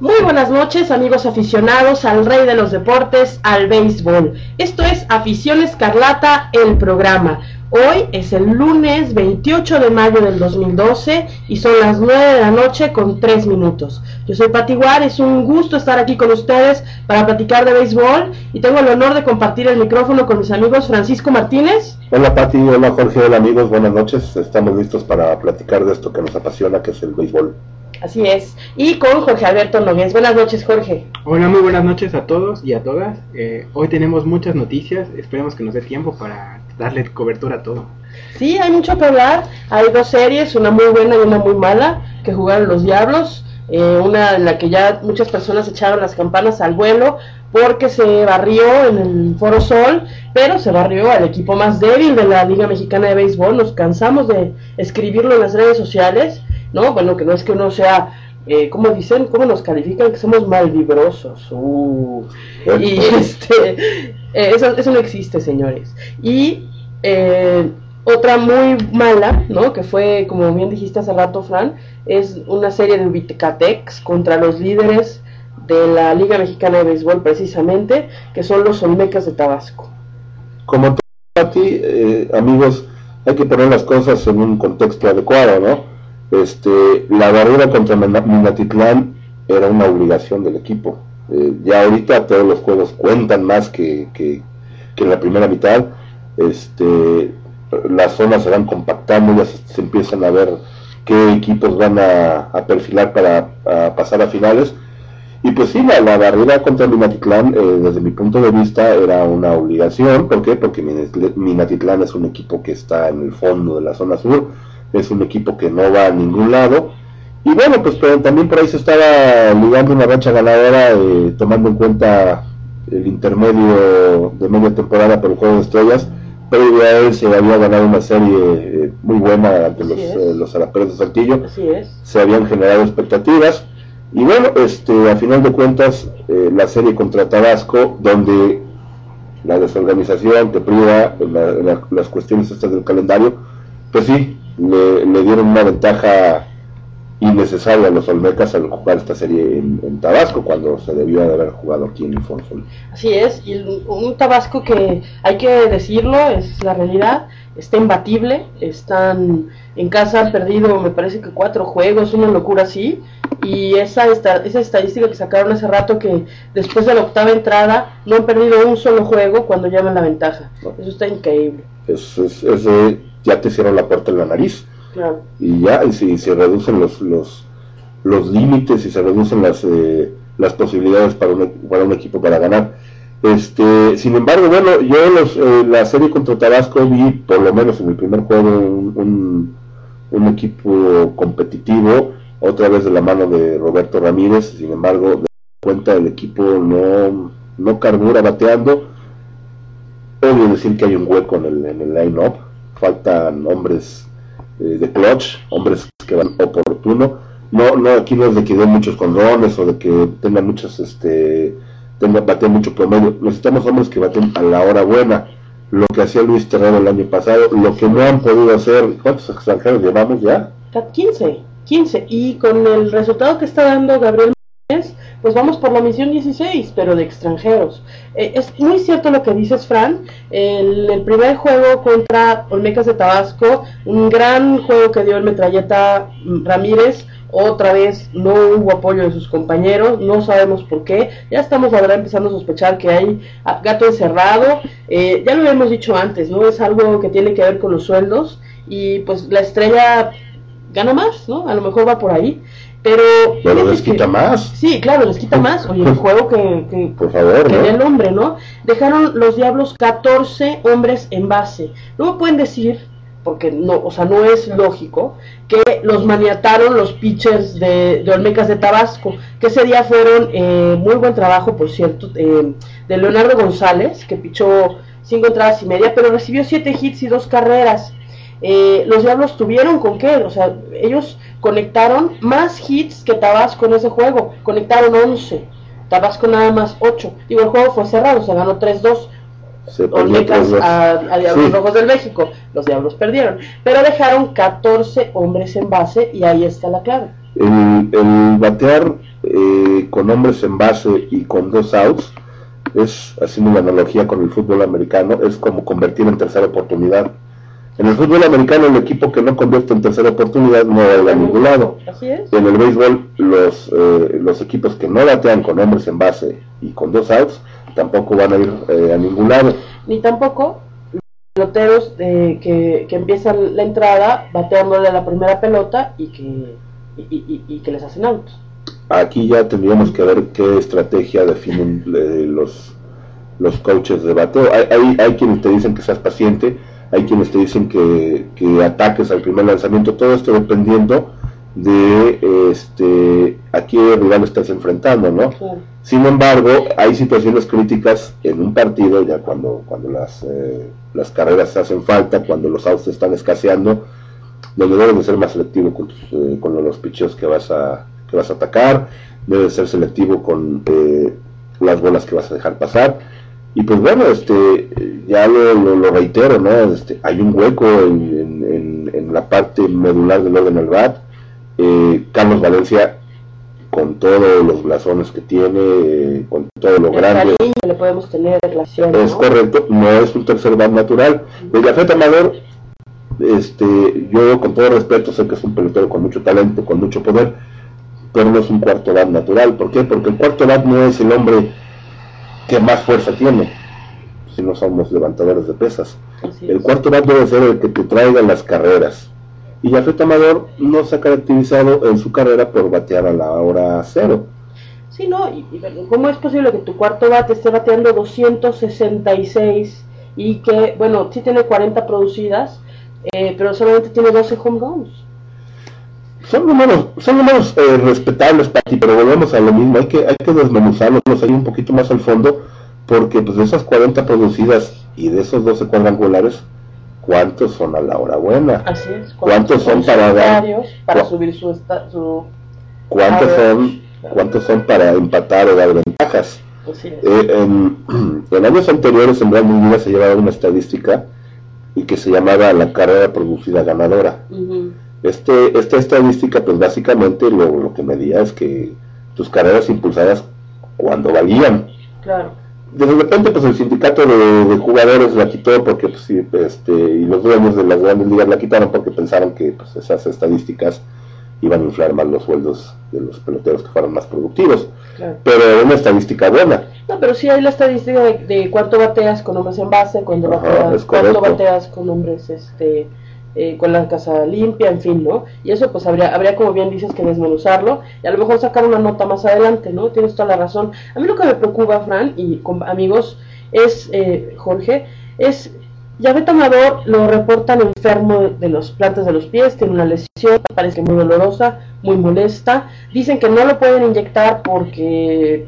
Muy buenas noches amigos aficionados al rey de los deportes, al béisbol. Esto es Afición Escarlata, el programa. Hoy es el lunes 28 de mayo del 2012 y son las 9 de la noche con 3 minutos. Yo soy Pati Guar, es un gusto estar aquí con ustedes para platicar de béisbol y tengo el honor de compartir el micrófono con mis amigos Francisco Martínez. Hola Pati, hola Jorge, hola amigos, buenas noches. Estamos listos para platicar de esto que nos apasiona, que es el béisbol. Así es. Y con Jorge Alberto Nogués. Buenas noches, Jorge. Hola, muy buenas noches a todos y a todas. Eh, hoy tenemos muchas noticias. Esperemos que nos dé tiempo para darle cobertura a todo. Sí, hay mucho que hablar. Hay dos series, una muy buena y una muy mala, que jugaron los Diablos. Eh, una en la que ya muchas personas echaron las campanas al vuelo porque se barrió en el Foro Sol, pero se barrió al equipo más débil de la Liga Mexicana de Béisbol. Nos cansamos de escribirlo en las redes sociales ¿no? Bueno, que no es que uno sea, eh, como dicen, ¿cómo nos califican? Que somos malvibrosos. Uh, y este, eh, eso, eso, no existe, señores. Y eh, otra muy mala, ¿no? Que fue, como bien dijiste hace rato, Fran, es una serie de Vitecatex contra los líderes de la Liga Mexicana de Béisbol, precisamente, que son los Olmecas de Tabasco. Como a ti, eh, amigos, hay que poner las cosas en un contexto adecuado, ¿no? Este, la barrera contra Minatitlán era una obligación del equipo. Eh, ya ahorita todos los juegos cuentan más que, que, en la primera mitad. Este, las zonas se van compactando, ya se, empiezan a ver qué equipos van a, perfilar para pasar a finales. Y pues sí, la, barrera contra Minatitlán, eh, desde mi punto de vista, era una obligación. ¿Por qué? Porque Minatitlán es un equipo que está en el fondo de la zona sur es un equipo que no va a ningún lado. Y bueno, pues también por ahí se estaba ligando una racha ganadora, eh, tomando en cuenta el intermedio de media temporada por el Juego de Estrellas. Previo a él se había ganado una serie eh, muy buena ante los, eh, los de Saltillo. Se habían generado expectativas. Y bueno, este, a final de cuentas, la serie contra Tabasco, donde la desorganización que priva las cuestiones estas del calendario, pues sí, le, dieron una ventaja innecesaria a los Olmecas al jugar esta serie en, Tabasco cuando se debió de haber jugado aquí en Infonsol. Así es, y un Tabasco que hay que decirlo, es la realidad, está imbatible, están en casa han perdido me parece que cuatro juegos, una locura así, y esa, esa estadística que sacaron hace rato que después de la octava entrada no han perdido un solo juego cuando llaman la ventaja, eso está increíble. Es, es, es ya te cierran la puerta en la nariz. Y ya, y si se reducen los, los, los límites y se reducen las, eh, las posibilidades para un, para un equipo para ganar. Este, sin embargo, bueno, yo los, eh, la serie contra Tabasco vi, por lo menos en el primer juego, un, un, equipo competitivo, otra vez de la mano de Roberto Ramírez, sin embargo, de cuenta el equipo no, no carbura bateando. Obvio decir que hay un hueco en el, en el line-up, faltan hombres eh, de clutch, hombres que van oportuno. No, no, aquí no es de que den muchos condones o de que tengan muchos, este, tengan, baten mucho promedio. Necesitamos hombres que baten a la hora buena. Lo que hacía Luis Terrero el año pasado, lo que no han podido hacer, ¿cuántos extranjeros llevamos ya? 15, 15. Y con el resultado que está dando Gabriel pues vamos por la misión 16, pero de extranjeros. Eh, es muy cierto lo que dices, Fran. El, el, primer juego contra Olmecas de Tabasco, un gran juego que dio el metralleta Ramírez. Otra vez no hubo apoyo de sus compañeros, no sabemos por qué. Ya estamos, verdad, empezando a sospechar que hay gato encerrado. Eh, ya lo habíamos dicho antes, ¿no? Es algo que tiene que ver con los sueldos. Y pues la estrella gana más, ¿no? A lo mejor va por ahí. Pero, les quita más. Sí, claro, les quita más. Oye, el juego que, que, Por favor, que el hombre, ¿no? Dejaron los Diablos 14 hombres en base. No me pueden decir, porque no, o sea, no es lógico, que los maniataron los pitchers de, de Olmecas de Tabasco, que ese día fueron, eh, muy buen trabajo, por cierto, eh, de Leonardo González, que pichó cinco entradas y media, pero recibió siete hits y dos carreras. Eh, los Diablos tuvieron con qué, o sea, ellos conectaron más hits que Tabasco en ese juego, conectaron 11, Tabasco nada más 8. Digo, el juego fue cerrado, se ganó 3-2. Olmecas a, a, Diablos Rojos del México, los Diablos perdieron, pero dejaron 14 hombres en base y ahí está la clave. El, batear eh, con hombres en base y con dos outs, es, haciendo una analogía con el fútbol americano, es como convertir en tercera oportunidad. En el fútbol americano, el equipo que no convierte en tercera oportunidad no va a ningún lado. Así es. En el béisbol, los, eh, los equipos que no batean con hombres en base y con dos outs, tampoco van a ir eh, a ningún lado. Ni tampoco los peloteros eh, que, que empiezan la entrada bateándole la primera pelota y que, y, y- y que les hacen outs. Aquí ya tendríamos que ver qué estrategia definen eh, los, los coaches de bateo. Hay, hay, hay quienes te dicen que seas paciente, hay quienes te dicen que, que ataques al primer lanzamiento, todo esto dependiendo de este, a qué rival estás enfrentando, ¿no? Sin embargo, hay situaciones críticas en un partido, ya cuando, cuando las, eh, las carreras hacen falta, cuando los outs están escaseando, donde debes de ser más selectivo con, tus, eh, con los picheos que vas a que vas a atacar, debes ser selectivo con eh, las bolas que vas a dejar pasar. Y pues bueno, este ya lo, lo- lo reitero, ¿no? Este, hay un hueco en, en- en- la parte medular del orden al bat. Eh, Carlos Valencia, con todos los blasones que tiene, eh, con todo lo El grande, le podemos tener relación. es ¿no? correcto, no es un tercer bat natural. De Jafet Amador, este, yo con todo respeto sé que es un pelotero con mucho talento, con mucho poder, pero no es un cuarto bat natural. ¿Por qué? Porque el cuarto bat no es el hombre que más fuerza tiene, si no somos levantadores de pesas. El cuarto bat debe ser el que te traiga las carreras. Y Jafet Amador no se ha caracterizado en su carrera por batear a la hora cero. Sí, ¿no? Y, y, ¿Cómo es posible que tu cuarto bate esté bateando 266 y que, bueno, sí tiene 40 producidas, eh, pero solamente tiene 12 home runs? Son números, son números eh, respetables, Pati, pero volvemos a lo mismo, hay que, hay que desmenuzarlos ahí un poquito más al fondo, porque pues de esas 40 producidas y de esos 12 cuadrangulares, ¿cuántos son a la hora buena? Así es. ¿Cuántos son para dar? para ¿Cu- subir su, esta- su ¿Cuántos son, cuántos son para empatar o dar ventajas? así es. Eh, en, en años anteriores en Brandon Liga se llevaba una estadística y que se llamaba la carrera producida ganadora. Ujú. Este, esta estadística, pues básicamente lo, lo que medía es que tus carreras impulsadas cuando valían. Claro. De repente, pues el sindicato de, de jugadores la quitó porque, pues, sí, este, y los dueños de las grandes ligas la quitaron porque pensaron que pues, esas estadísticas iban a inflar más los sueldos de los peloteros que fueran más productivos. Claro. Pero era una estadística buena. No, pero sí hay la estadística de, de cuánto bateas con hombres en base, cuando Ajá, bateas, cuánto bateas con hombres este, eh, con la casa limpia, en fin, ¿no? Y eso pues habría, habría como bien dices que desmenuzarlo y a lo mejor sacar una nota más adelante, ¿no? Tienes toda la razón. A mí lo que me preocupa, Fran, y amigos, es, eh, Jorge, es, Yavet Amador lo reportan enfermo de los plantas de los pies, tiene una lesión, parece muy dolorosa, muy molesta. Dicen que no lo pueden inyectar porque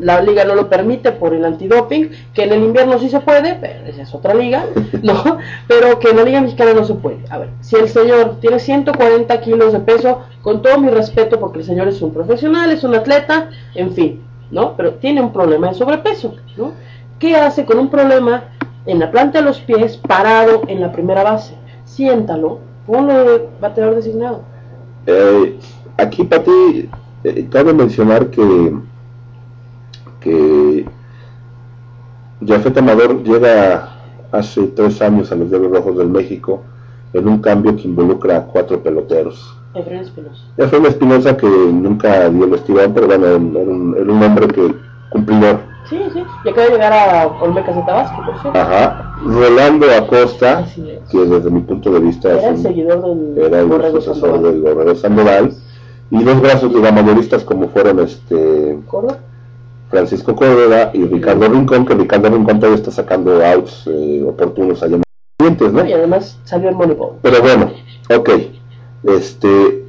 la liga no lo permite por el antidoping, que en el invierno sí se puede, pero esa es otra liga, ¿no? Pero que en la liga mexicana no se puede. A ver, si el señor tiene 140 kilos de peso, con todo mi respeto, porque el señor es un profesional, es un atleta, en fin, ¿no? Pero tiene un problema de sobrepeso, ¿no? ¿Qué hace con un problema en la planta de los pies parado en la primera base? Siéntalo, ponlo de bateador designado. Eh, aquí, Pati, eh, cabe mencionar que, que Jafet Amador llega hace tres años a los Diablos Rojos del México en un cambio que involucra a cuatro peloteros. Efraín Espinosa. Efraín Espinosa que nunca dio el estirón, pero bueno, era un, era un hombre que cumplidor. Sí, sí, y acaba de llegar a Olmecas de Tabasco, por cierto. Ajá. Rolando Acosta, es. que desde mi punto de vista Era el es un- seguidor del era el sucesor Sandoval. del Sandoval. Y dos brazos de gamadoristas como fueron este ¿Córdoba? Francisco Córdoba y Ricardo Rincón, que Ricardo Rincón todavía está sacando outs eh, oportunos allá en ¿no? Y además salió el Moneyball. Pero bueno, ok. Este,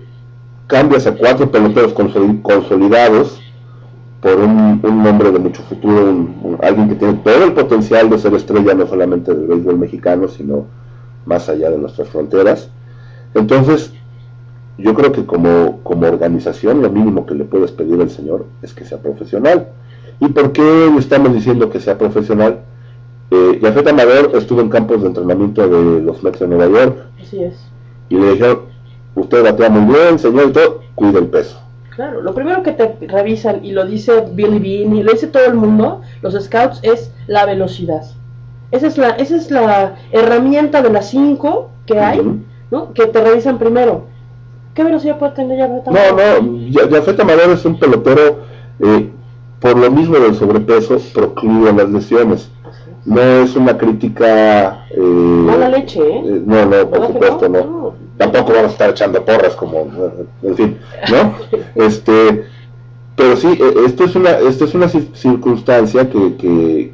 cambias a cuatro peloteros consoli- consolidados por un, un hombre de mucho futuro, un- un- alguien que tiene todo el potencial de ser estrella no solamente del béisbol mexicano, sino más allá de nuestras fronteras. Entonces, yo creo que como, como organización lo mínimo que le puedes pedir al señor es que sea profesional. ¿Y por qué estamos diciendo que sea profesional? Eh, Jafet Amador estuvo en campos de entrenamiento de los Mets de Nueva York Así es. y le dijeron, usted batea muy bien, señor, y todo, cuide el peso. Claro, lo primero que te revisan, y lo dice Billy Bean, y lo dice todo el mundo, los scouts, es la velocidad. Esa es la, esa es la herramienta de las cinco que hay. ¿no? Que te revisan primero. ¿Qué velocidad puede tener ya No, no, Ya- Jafet Amador es un pelotero, eh, por lo mismo del sobrepeso, proclive a las lesiones. No es una crítica... eh, Mala leche, ¿eh? eh, no, no, por ¿Verdad que supuesto, no? no. Tampoco vamos a estar echando porras como, en fin, ¿no? Este, pero sí, eh, esto es una, esto es una cir- circunstancia que, que,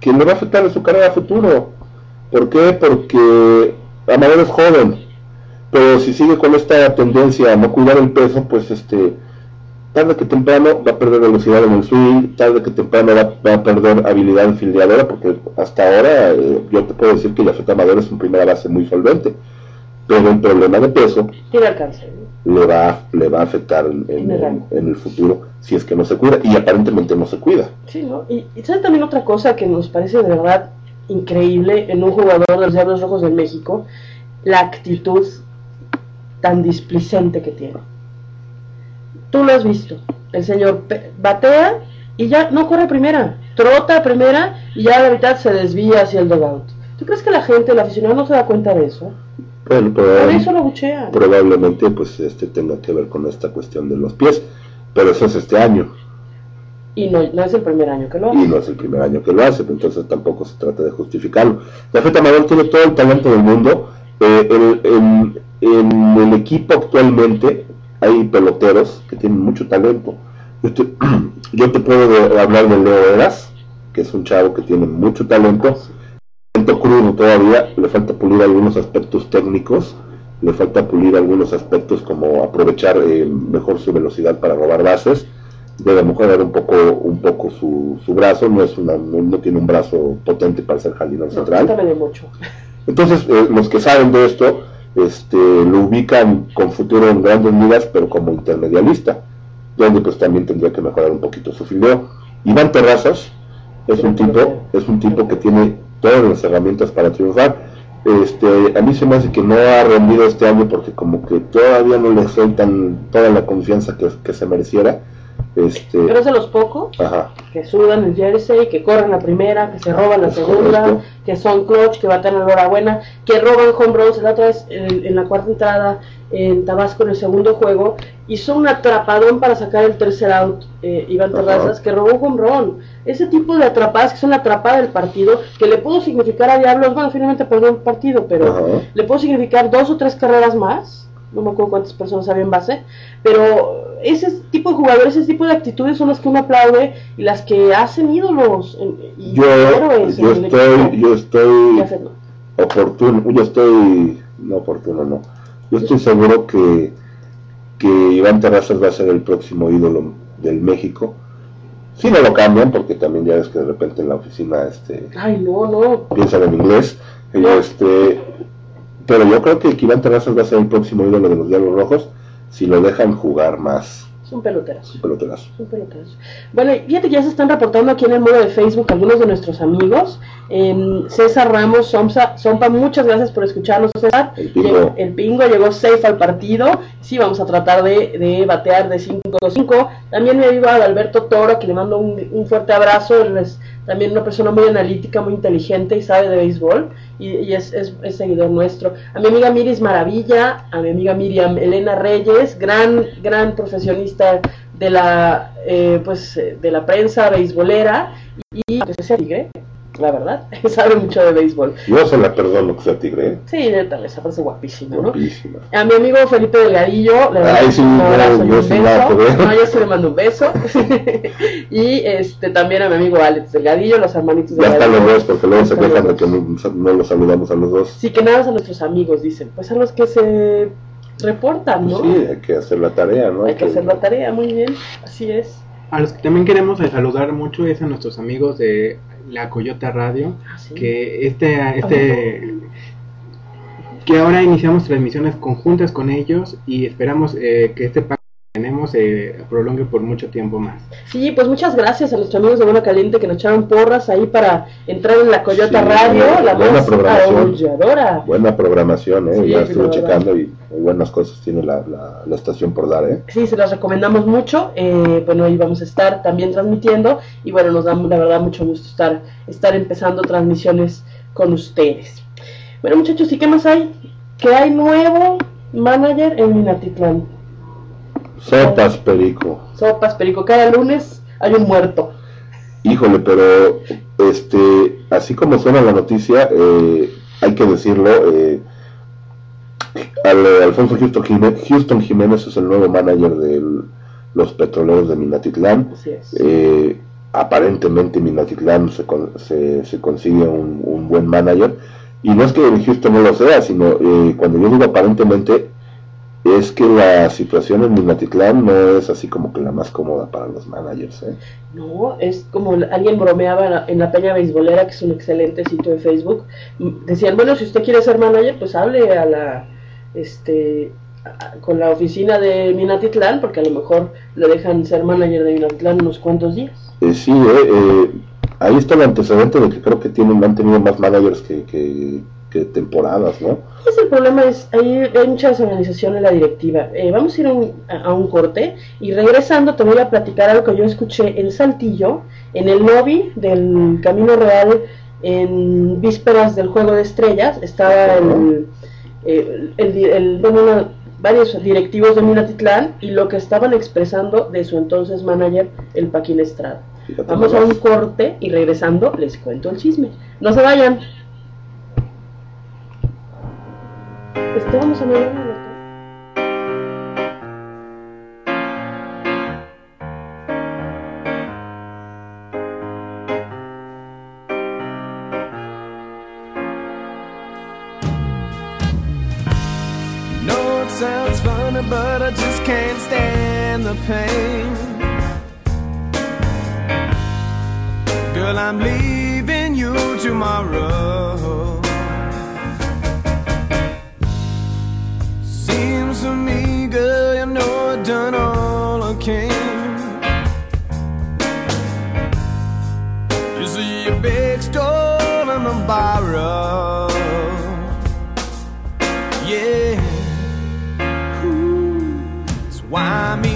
que le va a afectar a su carrera a futuro. ¿Por qué? Porque Amador es joven, pero si sigue con esta tendencia a no cuidar el peso, pues este, tarde que temprano va a perder velocidad en el swing, tarde que temprano va, va a perder habilidad en fildeadora, porque hasta ahora eh, yo te puedo decir que Jafet Amador es un primera base muy solvente, pero el problema de peso Tiene le va, le va a afectar en el futuro si es que no se cuida, y aparentemente no se cuida. Sí, ¿no? Y, y ¿sabes también otra cosa que nos parece de verdad increíble en un jugador de los Diablos Rojos de México? La actitud tan displicente que tiene. Tú lo has visto. El señor batea y ya no corre a primera. Trota a primera y ya a la mitad se desvía hacia el dugout. ¿Tú crees que la gente, el aficionado, no se da cuenta de eso? Bueno, Por pero eso lo buchean. probablemente pues este tenga que ver con esta cuestión de los pies, pero eso es este año. Y no, no es el primer año que lo y hace. no es el primer año que lo hace, entonces tampoco se trata de justificarlo. Jafet Amador tiene todo el talento del mundo. eh, en el equipo actualmente hay peloteros que tienen mucho talento. Yo te, yo te puedo de- hablar de Leo Eras, que es un chavo que tiene mucho talento. Talento crudo todavía, le falta pulir algunos aspectos técnicos, le falta pulir algunos aspectos como aprovechar eh, mejor su velocidad para robar bases debe mejorar un poco un poco su, su brazo no es una no, no tiene un brazo potente para ser jardinero No, central de mucho. entonces eh, los que saben de esto este lo ubican con futuro en grandes ligas pero como intermedialista donde pues también tendría que mejorar un poquito su fildeo. Iván Terrazas es un tipo es un tipo que tiene todas las herramientas para triunfar. Este a mí se me hace que no ha rendido este año porque como que todavía no le sueltan toda la confianza que, que se mereciera este Pero es de los pocos Ajá. que sudan el jersey, que corren la primera, que se roban la Es segunda, correcto. que son clutch, que baten enhorabuena, que roban home runs. La otra vez, en, en la cuarta entrada en Tabasco, en el segundo juego, hizo un atrapadón para sacar el tercer out, eh, Iván Ajá. Terrazas, que robó un home run. Ese tipo de atrapadas que son la atrapada del partido, que le pudo significar a Diablos, bueno, finalmente perdió el partido, pero Ajá. le puedo significar dos o tres carreras más, no me acuerdo cuántas personas había en base, pero ese tipo de jugadores, ese tipo de actitudes son las que uno aplaude y las que hacen ídolos y Yo, héroes yo estoy, yo estoy oportuno, yo estoy, no oportuno, no. Yo estoy seguro que, que Iván Terrazas va a ser el próximo ídolo del México. Si no lo cambian, porque también ya ves que de repente en la oficina este, Ay, no, no. piensan en inglés. y este, pero yo creo que Iván Terrazas va a ser el próximo ídolo de los Diablos Rojos si lo dejan jugar más. Son peloteras. Peloterazo. Son peloteras. Bueno, y fíjate que ya se están reportando aquí en el muro de Facebook algunos de nuestros amigos. Em, César Ramos Sompa, Sompa, muchas gracias por escucharnos, César. El Pingo. Llegó- el Pingo llegó safe al partido. Sí, vamos a tratar de, de batear de 5-5. También mi amigo Alberto Toro, que le mando un, un fuerte abrazo. Él es también una persona muy analítica, muy inteligente y sabe de béisbol. Y, es, es- seguidor nuestro. A mi amiga Miris Maravilla, a mi amiga Miriam Elena Reyes, gran, gran profesionista de la, eh, pues, eh, de la prensa beisbolera. Y que sea tigre, la verdad, sabe mucho de béisbol. Yo se la perdono que sea tigre. ¿eh? Sí, neta, me parece guapísima, ¿no? Guapísima. A mi amigo Felipe Delgadillo le Ay, mando sí, un abrazo y yo un sí beso. No, yo sí le mando un beso. y este también a mi amigo Alex Delgadillo, los hermanitos Ya están los dos, porque luego se quejan de que no, no los saludamos a los dos. Sí, que nada más a nuestros amigos, dicen. Pues a los que se reportan, ¿no? Sí, hay que hacer la tarea, ¿no? Hay que hacer la tarea, muy bien. Así es. A los que también queremos saludar mucho es a nuestros amigos de la Coyota Radio, Ah, sí. que este, este que ahora iniciamos transmisiones conjuntas con ellos y esperamos eh, que este tenemos se prolongue por mucho tiempo más. Sí, pues muchas gracias a nuestros amigos de Buena Caliente que nos echaron porras ahí para entrar en la Coyota Sí, Radio, la buena más programación. Buena programación, ¿eh? Sí, ya estuve checando y muy buenas cosas tiene la, la, la estación por dar, ¿eh? Sí, se las recomendamos mucho. eh, bueno, ahí vamos a estar también transmitiendo. Y bueno, nos da la verdad mucho gusto estar, estar empezando transmisiones con ustedes. Bueno, muchachos, ¿y qué más hay? Que hay nuevo manager en Minatitlán. Sopas, Perico. Sopas, Perico. Cada lunes hay un muerto. Híjole, pero este, así como suena la noticia, eh, hay que decirlo, eh, al- eh, Alfonso Houston Jiménez, Houston Jiménez es el nuevo manager de los petroleros de Minatitlán. Así es. Eh, aparentemente Minatitlán se, con- se, se consigue un, un buen manager. Y no es que en Houston no lo sea, sino eh, cuando yo digo aparentemente, es que la situación en Minatitlán no es así como que la más cómoda para los managers. ¿eh? No, es como alguien bromeaba en la, Peña Beisbolera, que es un excelente sitio de Facebook. m- Decían, bueno, si usted quiere ser manager, pues hable a la, este, a- con la oficina de Minatitlán, porque a lo mejor le dejan ser manager de Minatitlán unos cuantos días. Eh, sí, eh, eh, ahí está el antecedente de que creo que tienen, han tenido más managers que, que, que temporadas, ¿no? Es el problema, es hay, hay mucha desorganización en la directiva. Eh, vamos a ir a un, a- a un corte y regresando te voy a platicar algo que yo escuché en Saltillo, en el lobby del Camino Real, en vísperas del Juego de Estrellas. Estaba el, el, el, el- bueno, varios directivos de Minatitlán y lo que estaban expresando de su entonces manager, el Paquín Estrada. Vamos a un corte y regresando les cuento el chisme. No se vayan. Estábamos el know it sounds funny, but I just can't stand the pain. Girl, I'm leaving you tomorrow. came. You see a big stone in the barrel. Yeah. Ooh, it's why me.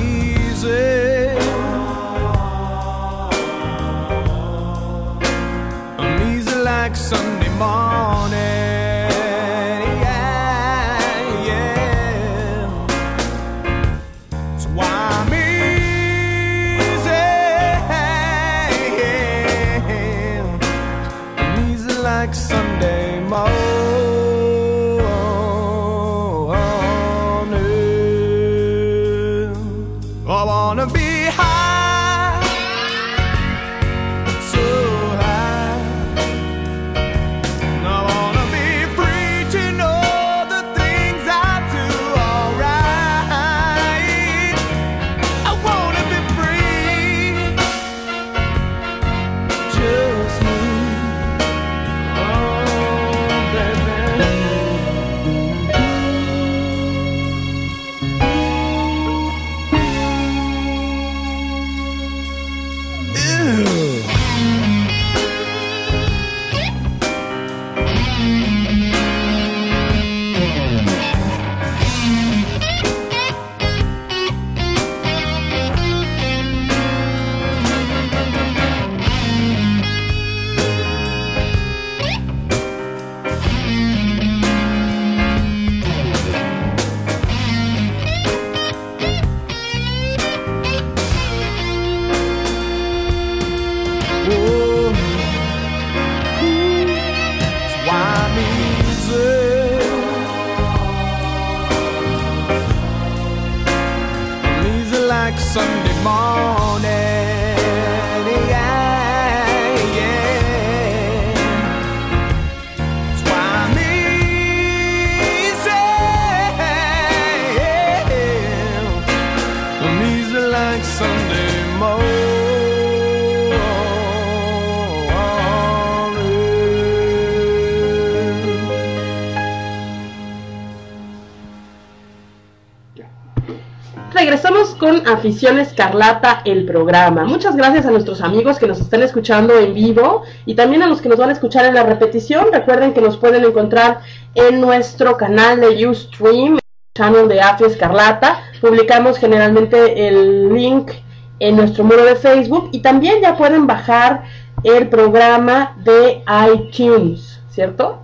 Afición Escarlata, el programa. Muchas gracias a nuestros amigos que nos están escuchando en vivo y también a los que nos van a escuchar en la repetición. Recuerden que nos pueden encontrar en nuestro canal de Ustream, channel de Afi Escarlata. Publicamos generalmente el link en nuestro muro de Facebook y también ya pueden bajar el programa de iTunes, ¿cierto?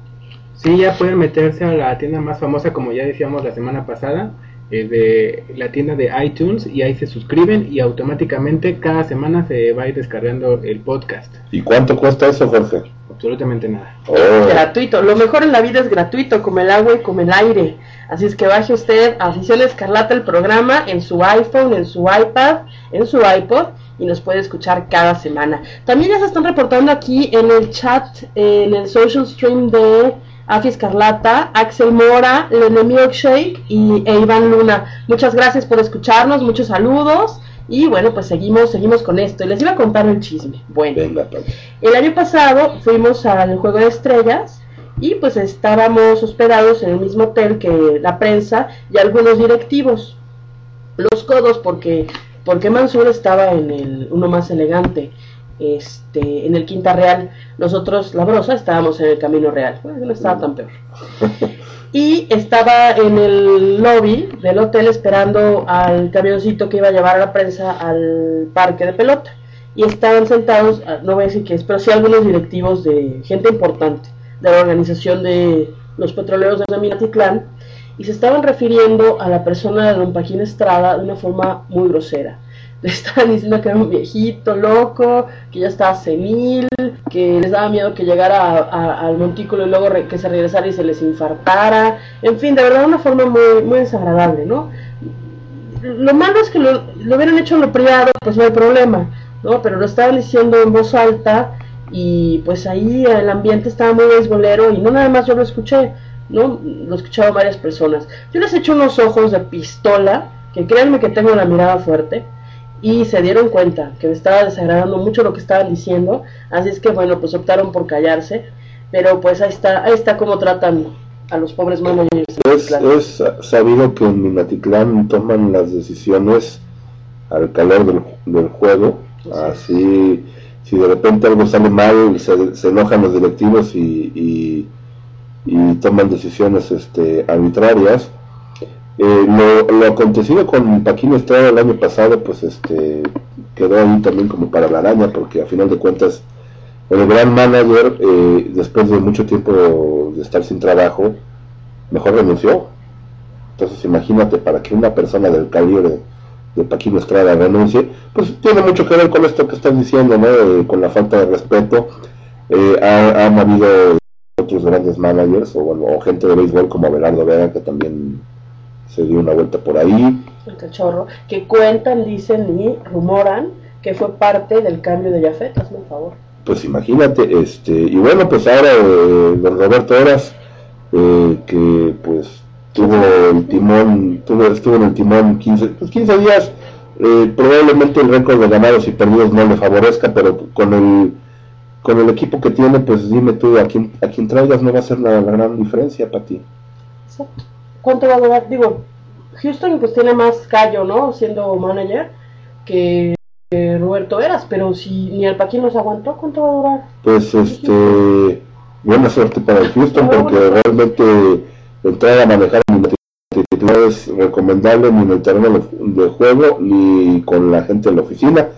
Sí, ya pueden meterse a la tienda más famosa, como ya decíamos la semana pasada, eh, de la tienda de iTunes y ahí se suscriben y automáticamente cada semana se va a ir descargando el podcast. ¿Y cuánto cuesta eso, Jorge? Absolutamente nada. Oh, Gratuito. Lo mejor en la vida es gratuito, como el agua y como el aire. Así es que baje usted Afición Escarlata el programa en su iPhone, en su iPad, en su iPod y nos puede escuchar cada semana. También ya se están reportando aquí en el chat, en el social stream de Afi Escarlata, Axel Mora, Lene Milkshake y e Iván Luna. Muchas gracias por escucharnos, muchos saludos. Y bueno, pues seguimos, seguimos con esto. Y les iba a contar el chisme. Bueno, venga, Pati. el año pasado fuimos al Juego de Estrellas y pues estábamos hospedados en el mismo hotel que la prensa y algunos directivos. Los codos porque porque Mansur estaba en el uno más elegante, este, en el Quinta Real. Nosotros, la brosa, estábamos en el Camino Real. Bueno, no estaba tan peor. Y estaba en el lobby del hotel esperando al camioncito que iba a llevar a la prensa al parque de pelota. Y estaban sentados, ah, no voy a decir qué es, pero sí algunos directivos de gente importante de la organización de los petroleros de Minatitlán y se estaban refiriendo a la persona de don Paquín Estrada de una forma muy grosera. Le estaban diciendo que era un viejito loco, que ya estaba senil, que les daba miedo que llegara a- al montículo y luego que se regresara y se les infartara. En fin, de verdad una forma muy, muy desagradable, ¿no? Lo malo es que lo, lo hubieran hecho en lo privado, pues no hay problema, ¿no? Pero lo estaban diciendo en voz alta y pues ahí el ambiente estaba muy beisbolero y no nada más yo lo escuché, ¿no? Lo escucharon varias personas. Yo les eché unos ojos de pistola, que créanme que tengo la mirada fuerte, y se dieron cuenta que me estaba desagradando mucho lo que estaban diciendo, así es que bueno, pues optaron por callarse, pero pues ahí está, ahí está cómo tratan a los pobres managers. Es, es sabido que en Minatitlán toman las decisiones al calor del, del juego, así si de repente algo sale mal se, se enojan los directivos y, y, y toman decisiones este, arbitrarias. Eh, lo, lo acontecido con Paquino Estrada el año pasado, pues este quedó ahí también como para la araña, porque a final de cuentas el gran manager, eh, después de mucho tiempo de estar sin trabajo, mejor renunció. Entonces imagínate, para que una persona del calibre de Paquino Estrada renuncie, pues tiene mucho que ver con esto que estás diciendo, ¿no? Con la falta de respeto. Eh, ha- han habido otros grandes managers, o, bueno, o gente de béisbol como Abelardo Vega, que también se dio una vuelta por ahí. el cachorro, que cuentan, dicen y rumoran que fue parte del cambio de Jafet, hazme un favor. Pues imagínate, este, y bueno, pues ahora eh, don Roberto Horas, eh, que pues tuvo el timón, tuvo, estuvo en el timón 15, pues 15 días, eh, probablemente el récord de ganados y perdidos no le favorezca, pero con el con el equipo que tiene, pues dime tú, a quién, a quién traigas no va a ser la, la gran diferencia para ti. Exacto. ¿Cuánto va a durar? Digo, Houston pues tiene más callo, ¿no? Siendo manager que, que Roberto Veras, pero si ni el Paquín nos aguantó, ¿cuánto va a durar? Pues este, buena suerte para el Houston, porque buena realmente entrar a manejar no es recomendable ni en el terreno de juego ni con la gente en la oficina.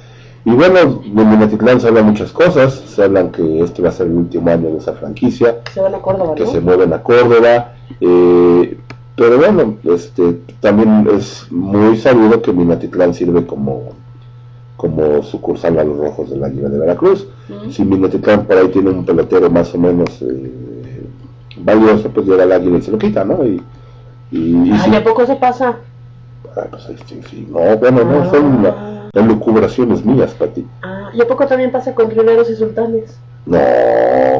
Y bueno, de Minatitlán se hablan muchas cosas, se hablan que este va a ser el último año de esa franquicia, Se van a Córdoba, que ¿no? se mueven a Córdoba, eh, pero bueno, este también es muy sabido que Minatitlán sirve como, como sucursal a los rojos de la Liga de Veracruz. Ujú. Si Minatitlán por ahí tiene un pelotero más o menos eh, valioso, pues llega el águila y se lo quita, ¿no? Y, y, y Ay, si- ¿a poco se pasa? Ah, pues, este, sí, no, bueno, no, son la- Ah, elucubraciones mías, Pati. ah, ¿y a poco también pasa con riberos y sultanes? No,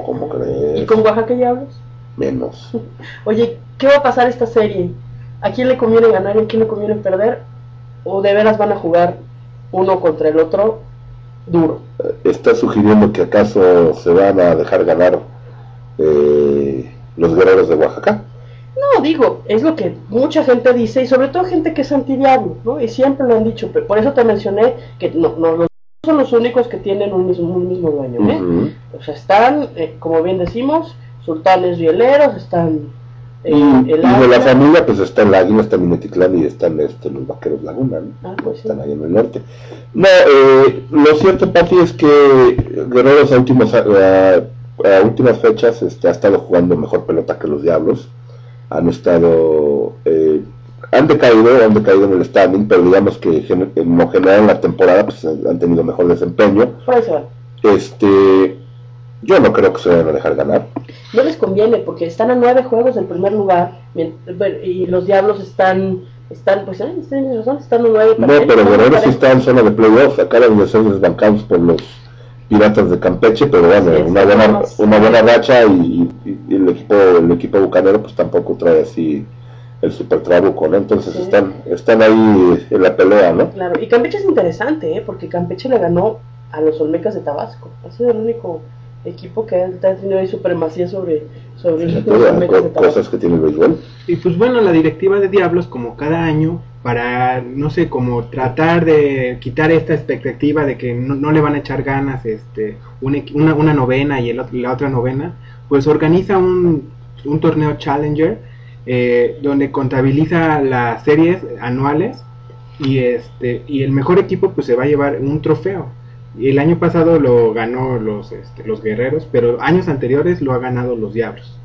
¿cómo crees? ¿Y con Oaxaca y Diablos? Menos. Oye, ¿qué va a pasar esta serie? ¿A quién le conviene ganar y a quién le conviene perder? ¿O de veras van a jugar uno contra el otro duro? ¿Estás sugiriendo que acaso se van a dejar ganar eh, los guerreros de Oaxaca? No, digo, es lo que mucha gente dice y sobre todo gente que es antidiablo, ¿no? Y siempre lo han dicho, pero por eso te mencioné que no, no los son los únicos que tienen un mismo, un mismo dueño, ¿eh? O sea, están, eh, como bien decimos, sultanes rieleros, están eh, Y, y el de la familia, pues está el Águila, está Minetitlán y están este, los Vaqueros Laguna, ¿no? Ah, pues sí. están ahí en el norte. No, eh, lo cierto, Pati, es que Guerreros a, a últimas fechas este, ha estado jugando mejor pelota que los Diablos. Han estado, eh, han decaído, han decaído en el standing, pero digamos que en lo general en la temporada pues, han tenido mejor desempeño. Van. Este, yo no creo que se vayan a dejar ganar. No les conviene porque están a nueve juegos del primer lugar y los diablos están, están pues, eh, razón, están a nueve. No, pero ¿no? Guerreros sí está en zona de playoff, acaban de ser desbancados por los Piratas de Campeche, pero bueno, Sí, una buena, una buena racha y, y- y el equipo el equipo bucanero pues tampoco trae así el super trabuco, ¿no? Entonces Sí. están están ahí en la pelea, ¿no? Claro, y Campeche es interesante, ¿eh? porque Campeche le ganó a los Olmecas de Tabasco. Ha sido el único equipo que ha tenido ahí supremacía sobre, sobre co- Tabasco. cosas que tiene el béisbol. Y pues bueno, la directiva de Diablos, como cada año, para, no sé, como tratar de quitar esta expectativa de que no, no le van a echar ganas este, una, una novena y el la otra novena, pues organiza un, un torneo Challenger eh, donde contabiliza las series anuales y este y el mejor equipo pues se va a llevar un trofeo. Y el año pasado lo ganó los, este, los guerreros, pero años anteriores lo ha ganado los diablos.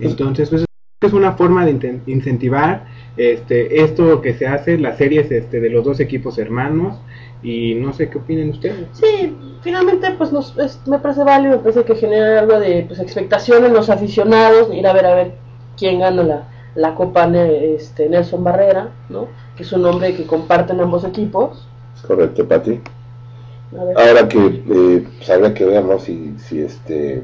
Entonces, pues es una forma de incentivar este esto que se hace, las series este, de los dos equipos hermanos, y no sé qué opinen ustedes. Sí, finalmente pues nos, es- me parece válido, me parece que genera algo de pues, expectación en los aficionados, ir a ver a ver quién gana la, la Copa este, Nelson Barrera, ¿no? que es un nombre que comparten ambos equipos. Es correcto, Pati. Ahora que eh, pues habrá que ver, ¿no? Si, si este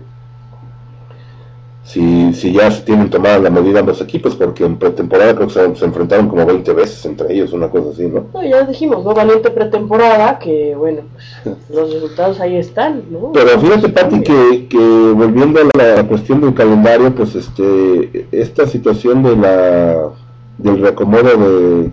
si, si ya se tienen tomada la medida ambos equipos, porque en pretemporada creo que se, se enfrentaron como 20 veces entre ellos, una cosa así, ¿no? No, ya dijimos, ¿no? Valiente pretemporada, que bueno, pues, los resultados ahí están, ¿no? Pero fíjate, Pati, que, que volviendo a la cuestión del calendario, pues este esta situación de la del reacomodo de,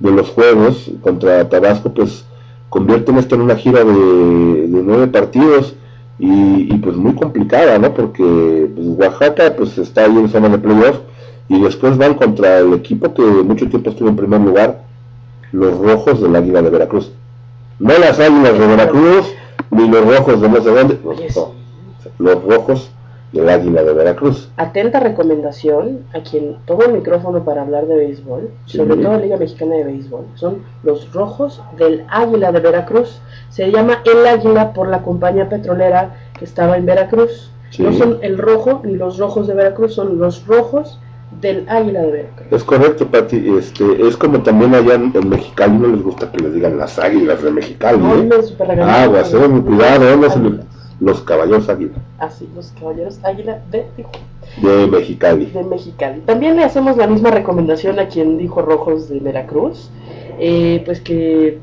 de los juegos contra Tabasco, pues convierten esto en una gira de, de nueve partidos y, y, pues muy complicada, ¿no? Porque pues, Oaxaca pues está ahí en zona de playoff y después van contra el equipo que mucho tiempo estuvo en primer lugar, los rojos del Águila de Veracruz. No las águilas de Veracruz, ni los rojos de no sé dónde, no, Oye, no, los rojos del Águila de Veracruz. Atenta recomendación a quien toma el micrófono para hablar de béisbol, sobre Sí. todo Liga Mexicana de Béisbol, son los rojos del Águila de Veracruz. Se llama El Águila por la compañía petrolera que estaba en Veracruz. Sí. No son el rojo ni los rojos de Veracruz, son los rojos del Águila de Veracruz. Es correcto, Pati. Este, es como también allá en, en Mexicali no les gusta que les digan las águilas de Mexicali. No, ¿eh? me super regañaron. Aguas, eh, cuidado, ¿eh? No se le- los caballeros águila Así, los caballeros Águila de Tijuana. de Mexicali. de Mexicali. También le hacemos la misma recomendación a quien dijo Rojos de Veracruz, eh, pues que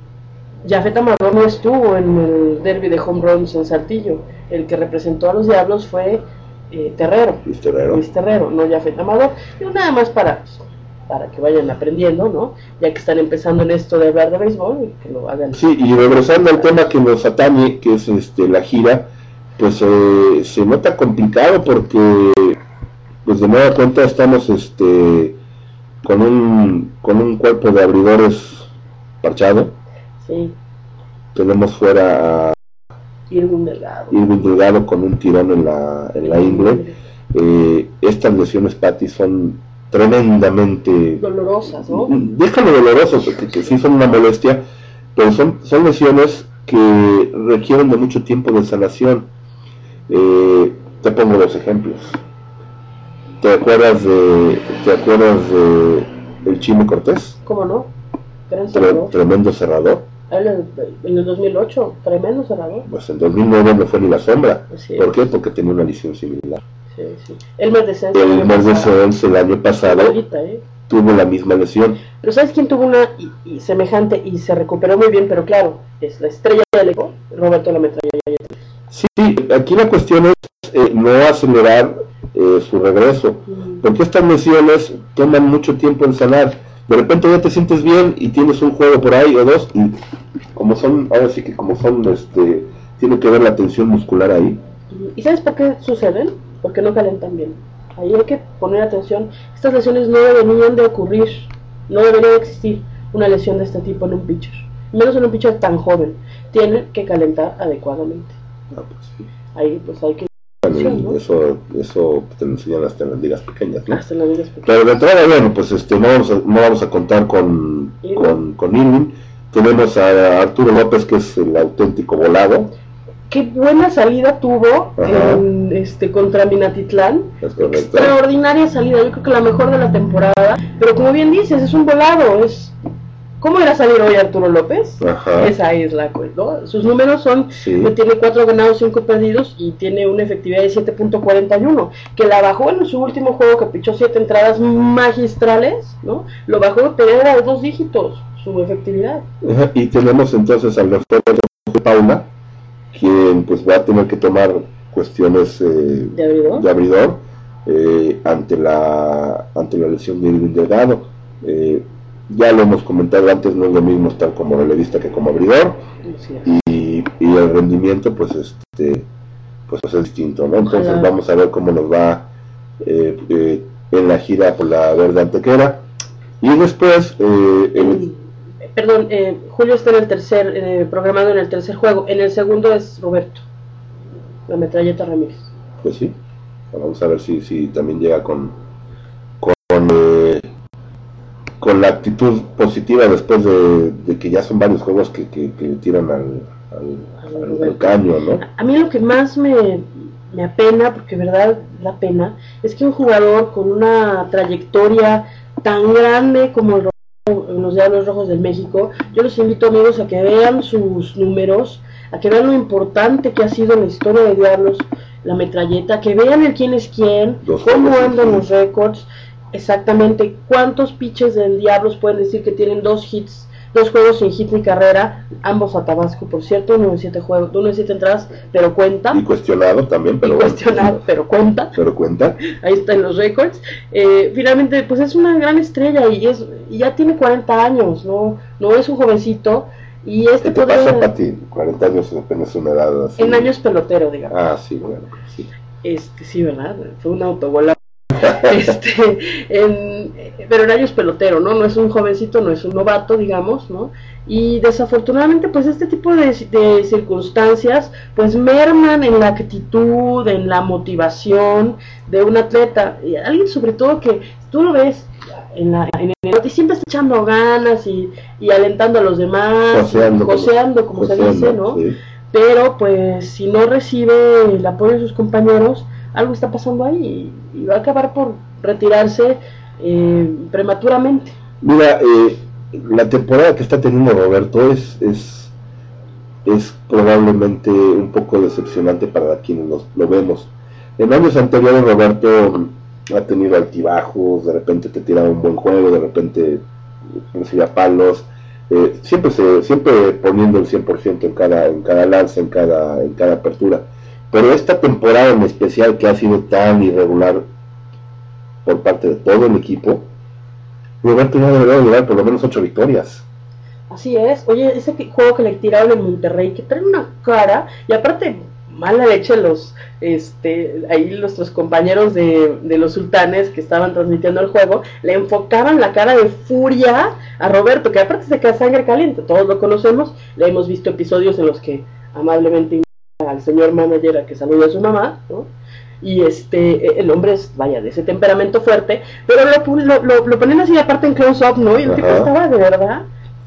Jafet Amador no estuvo en el derby de home runs en Saltillo. El que representó a los Diablos fue eh, Terrero, Luis Terrero. Luis Terrero, no Jafet Amador. Y nada más para, para que vayan aprendiendo, ¿no? Ya que están empezando en esto de hablar de béisbol, y que lo hagan. Sí, y regresando al tema que nos atañe, que es este la gira, pues eh, se nota complicado porque, pues de nueva cuenta estamos este con un con un cuerpo de abridores parchado. Sí, Tenemos fuera a Irwin Delgado. Irving Delgado con un tirón en la, en la ingle. Eh, estas lesiones, Patti, son tremendamente Dolorosas, ¿no? déjalo doloroso, porque que sí son una molestia, pero son, son lesiones que requieren de mucho tiempo de sanación. Eh, te pongo dos ejemplos. ¿Te acuerdas de, te acuerdas de el Chino Cortés? ¿Cómo no? Gran Tre- cerrador. tremendo cerrador. En el 2008, tremendo cerrador. Pues en 2009 no fue ni la sombra. ¿Por qué? Porque tenía una lesión similar. Sí, sí. Elmer Descenso. El Mercedes el año pasado Ahorita, ¿eh? tuvo la misma lesión. Pero ¿sabes quién tuvo una y- y semejante y se recuperó muy bien? Pero claro, es la estrella del equipo, Roberto la metralla. Sí, aquí la cuestión es eh, no acelerar eh, su regreso. Porque estas lesiones toman mucho tiempo en sanar. De repente ya te sientes bien y tienes un juego por ahí o dos y como son, ahora sí que como son, este, tiene que ver la tensión muscular ahí. ¿Y sabes por qué suceden? Porque no calentan bien. Ahí hay que poner atención. Estas lesiones no deberían de ocurrir, no debería de existir una lesión de este tipo en un pitcher, menos en un pitcher tan joven. Tienen que calentar adecuadamente. Ah, pues sí. Ahí pues hay que Bueno, y ¿no? eso, eso te lo enseñan hasta en las ligas pequeñas, ¿no? hasta la vida especial. Pero de entrada, bueno, pues este, no vamos a, no vamos a contar con, con, con Irving. Tenemos a Arturo López, que es el auténtico volado. Qué buena salida tuvo Ajá. en, este contra Minatitlán. Es. Extraordinaria salida, yo creo que la mejor de la temporada. Pero como bien dices, es un volado. Es ¿Cómo irá a salir hoy Arturo López? Ajá. Esa es la. ¿no? Sus números son Sí. que tiene 4 ganados, 5 perdidos y tiene una efectividad de 7.41, que la bajó en su último juego que pichó 7 entradas magistrales, ¿no? Lo bajó de perder a dos dígitos su efectividad. Ajá, Y tenemos entonces al refuerzo de Paula, quien pues va a tener que tomar cuestiones eh, ¿De abridor? de abridor eh, ante la ante la lesión de Irving Delgado. Eh, ya lo hemos comentado antes, no es lo mismo estar como relevista que como abridor y, y el rendimiento pues este pues es distinto, ¿no? Entonces Ojalá. vamos a ver cómo nos va eh, eh, en la gira por la verde antequera y después eh, el- Perdón, eh, Julio está en el tercer, eh, programado en el tercer juego. En el segundo es Roberto, la metralleta Ramírez. Pues sí, vamos a ver si, si también llega con con, eh, con la actitud positiva después de, de que ya son varios juegos que, que, que tiran al, al, al- al caño, ¿no? A mí lo que más me, me apena, porque verdad da pena, es que un jugador con una trayectoria tan grande como el en los Diablos Rojos del México, yo los invito amigos a que vean sus números, a que vean lo importante que ha sido en la historia de Diablos la metralleta, que vean el quién es quién, Dos cómo andan los récords, exactamente cuántos pitches del Diablos pueden decir que tienen dos hits, dos juegos sin hit ni carrera, ambos a Tabasco, por cierto, uno en siete juegos, uno en siete entradas, pero cuenta, Y cuestionado también, pero y cuestionado, pero cuenta, pero cuenta. ahí están los récords. Eh, finalmente, pues es una gran estrella y es y ya tiene 40 años, no no es un jovencito y ¿Qué este te podría pasa, Pati? 40 años apenas una edad así. en años pelotero, digamos. Ah, sí, bueno, sí. Este, sí, ¿verdad? Fue un autobola. este, en- pero en años pelotero, ¿no? No es un jovencito, no es un novato, digamos, ¿no? Y desafortunadamente, pues este tipo de, de circunstancias, pues merman en la actitud, en la motivación de un atleta. Y alguien sobre todo que tú lo ves en, la, en el y siempre está echando ganas y, y alentando a los demás, Joseando, como- joseando, como se Joseando, dice, ¿no? sí. pero pues si no recibe el apoyo de sus compañeros, algo está pasando ahí y, va a acabar por retirarse eh, prematuramente. Mira, eh, la temporada que está teniendo Roberto es, es, es probablemente un poco decepcionante para quienes lo vemos. En años anteriores Roberto ha tenido altibajos, de repente te tiraba un buen juego, de repente recibía palos, eh, siempre se, siempre poniendo el 100% en cada, en cada lance, en cada, en cada apertura. Pero esta temporada en especial que ha sido tan irregular por parte de todo el equipo, Roberto ya debería llevar por lo menos ocho victorias. Así es. Oye, ese juego que le tiraron en Monterrey, que trae una cara, y aparte, mala leche los, este, ahí nuestros compañeros de, de los sultanes que estaban transmitiendo el juego, le enfocaban la cara de furia a Roberto, que aparte se queda sangre caliente, todos lo conocemos, le hemos visto episodios en los que amablemente al señor manager a que salude a su mamá, ¿no? Y este, el hombre es, vaya, de ese temperamento fuerte, pero lo, lo, lo, lo ponen así aparte en close-up, ¿no? Y el tipo estaba de verdad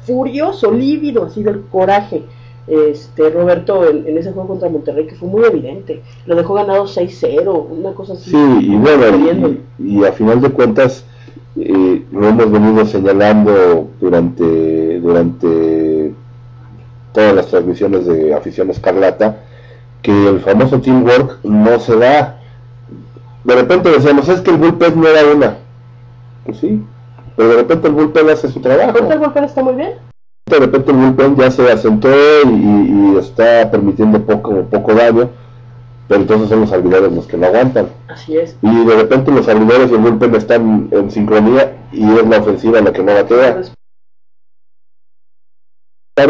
furioso, lívido, así del coraje. Este Roberto en, en ese juego contra Monterrey que fue muy evidente, lo dejó ganado 6-0, una cosa así. Sí, y bueno, y a final de cuentas eh, lo hemos venido señalando durante, durante todas las transmisiones de Afición Escarlata, que el famoso teamwork no se da. De repente decíamos, es que el bullpen no era una. Pues sí, pero de repente el bullpen hace su trabajo. Ahorita el golpe está muy bien. de repente el bullpen ya se asentó y, y está permitiendo poco poco daño pero entonces son los servidores los que lo aguantan. Así es. Y de repente los servidores y el bullpen están en sincronía y es la ofensiva la que no batea.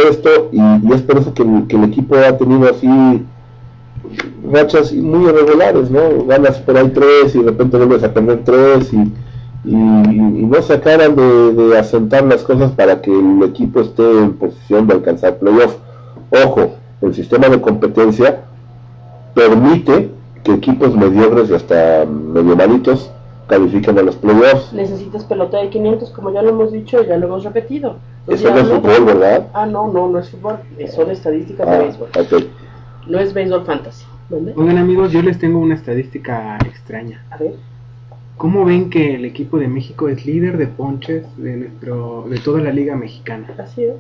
esto y, y es por eso que que el equipo ha tenido así rachas muy irregulares, ¿no? Ganas por ahí tres y de repente vuelves a perder tres y, y, y no se acaban de, de asentar las cosas para que el equipo esté en posición de alcanzar playoff. Ojo, el sistema de competencia permite que equipos mediocres y hasta medio malitos califiquen a los playoffs. Necesitas pelota de 500, como ya lo hemos dicho, ya lo hemos repetido. Eso no es fútbol, ¿verdad? Ah, no, no, no es fútbol, son estadísticas de Ah, béisbol. ok. No es béisbol fantasy. ¿Dónde? Oigan amigos, yo les tengo una estadística extraña. A ver. ¿Cómo ven que el equipo de México es líder de ponches de nuestro de toda la liga mexicana? Así es.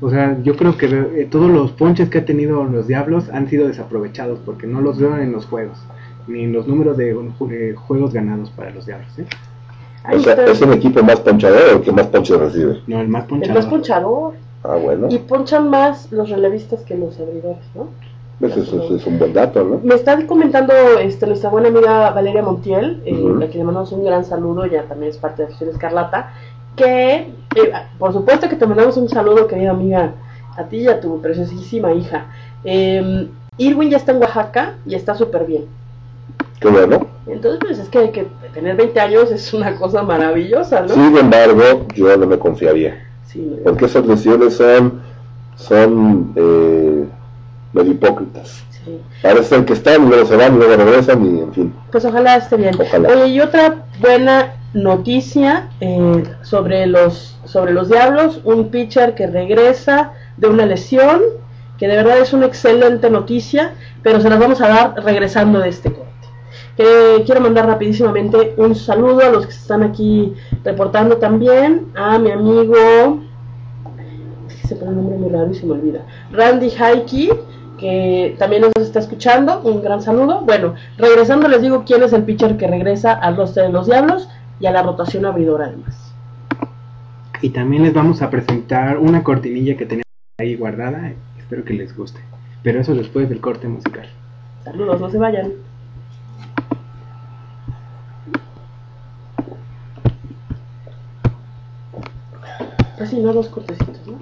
O sea, yo creo que eh, todos los ponches que ha tenido los Diablos han sido desaprovechados porque no los veo en los juegos, ni en los números de eh, juegos ganados para los Diablos. ¿eh? O sea. ¿es el equipo más ponchador o el que más ponches recibe? No, el más El ponchado. más ponchador. Ah, bueno, Y ponchan más los relevistas que los abridores, ¿no? Pues eso, eso es un buen dato, ¿no? Me está comentando este, nuestra buena amiga Valeria Montiel, eh, Ujú. a quien le mandamos un gran saludo, ella también es parte de Afición Escarlata, que, eh, por supuesto que te mandamos un saludo, querida amiga, a ti y a tu preciosísima hija. Eh, Irwin ya está en Oaxaca y está súper bien. Qué bueno. Entonces, pues es que, que tener 20 años es una cosa maravillosa, ¿no? Sin embargo, yo no me confiaría. Sí, Porque esas lesiones son, son eh, medio hipócritas. sí. Parece ser que están luego se van luego regresan y en fin. Pues ojalá esté bien. Ojalá. Oye, y otra buena noticia eh, sobre los sobre los diablos, un pitcher que regresa de una lesión, que de verdad es una excelente noticia, pero se las vamos a dar regresando de este corte. Eh, quiero mandar rapidísimamente un saludo a los que se están aquí reportando también, a mi amigo, es que se pone un nombre muy raro y se me olvida, Randy Haiki, que también nos está escuchando, un gran saludo. Bueno, regresando les digo quién es el pitcher que regresa al roster de los Diablos y a la rotación abridora además. Y también les vamos a presentar una cortinilla que tenemos ahí guardada. Espero que les guste. Pero eso después del corte musical. Saludos, no se vayan. Así, no dos cortecitos, ¿no?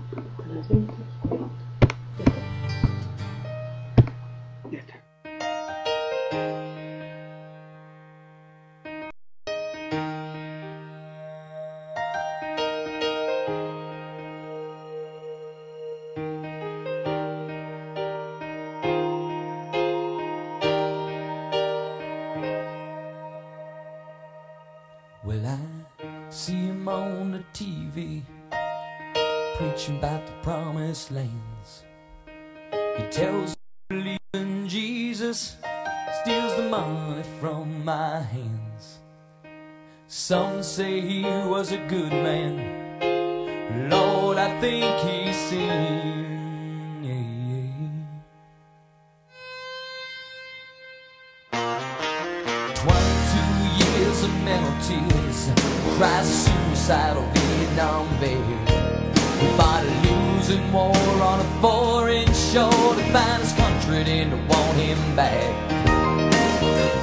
Back.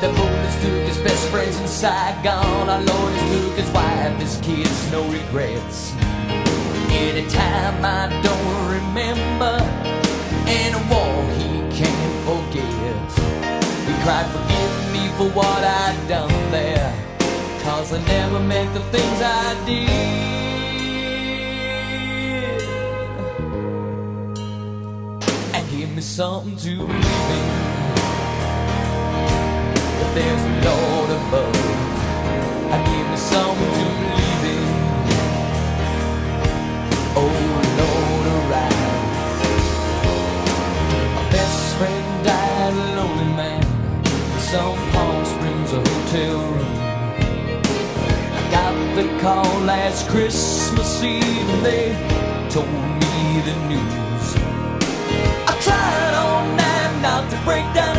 The bullets took his best friends in Saigon. Our lawyers took his wife, his kids, no regrets. Anytime I don't remember, in a war he can't forget. He cried, forgive me for what I done there. Cause I never meant the things I did. And give me something to believe in. There's a Lord above. And give me something to believe in. Oh Lord, arise. My best friend died a lonely man in some Palm Springs hotel room. I got the call last Christmas Eve and they told me the news. I tried all night not to break down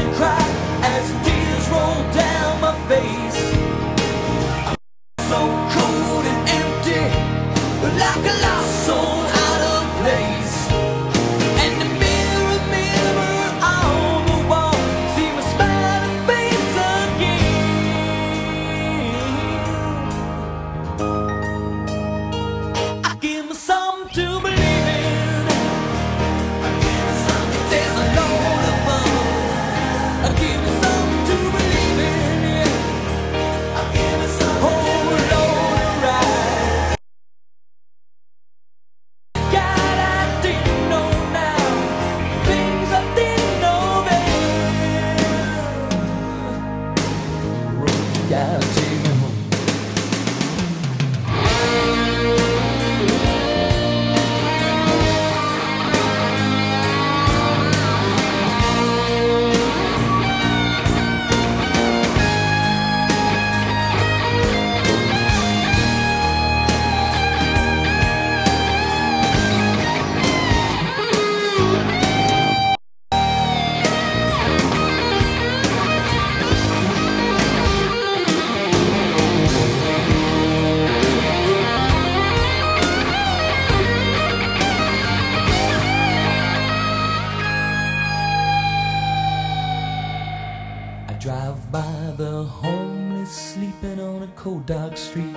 dark street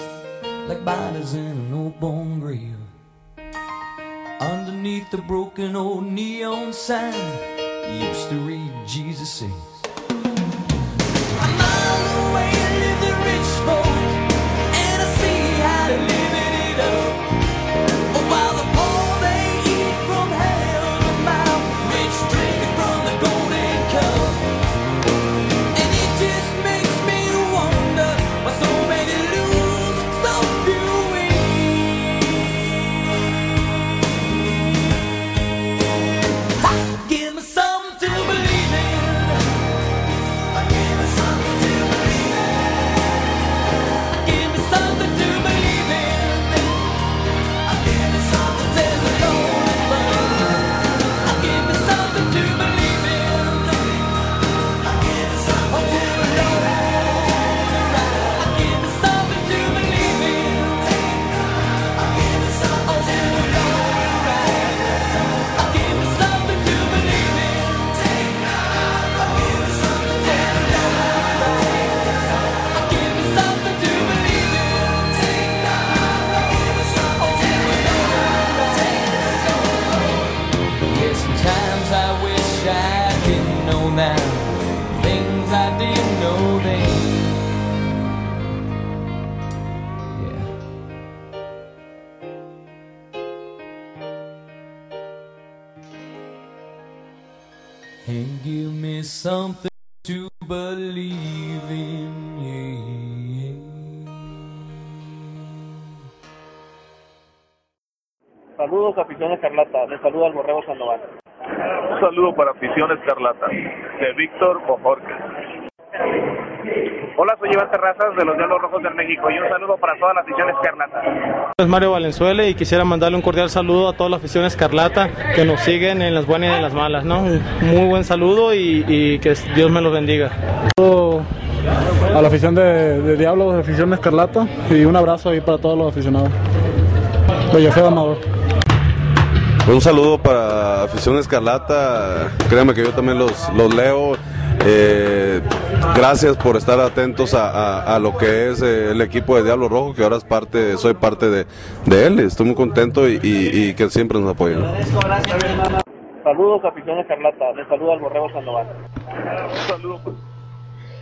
like bodies in an old bone grave. Underneath the broken old neon sign, used to read Jesus says. A mile away live something to believe in. Saludos afición escarlata, les saluda el Borrego Sandoval. Un saludo para afición escarlata, de Víctor Bojorquez. Hola, soy Iván Terrazas de los Diablos Rojos del México y un saludo para toda la afición escarlata. Es Mario Valenzuela y quisiera mandarle un cordial saludo a toda la afición escarlata que nos siguen en las buenas y en las malas, ¿no? Un muy buen saludo y, y que Dios me los bendiga. a la afición de, de Diablos, de afición Escarlata y un abrazo ahí para todos los aficionados. Bellafeo Amador. Un saludo para afición Escarlata, créanme que yo también los, los leo. Eh, gracias por estar atentos a, a- a lo que es eh, el equipo de Diablo Rojo, que ahora es parte, soy parte de, de él. Estoy muy contento y, y- y que siempre nos apoyen. Saludos afición escarlata, les saluda el Borrego Sandoval. Un saludo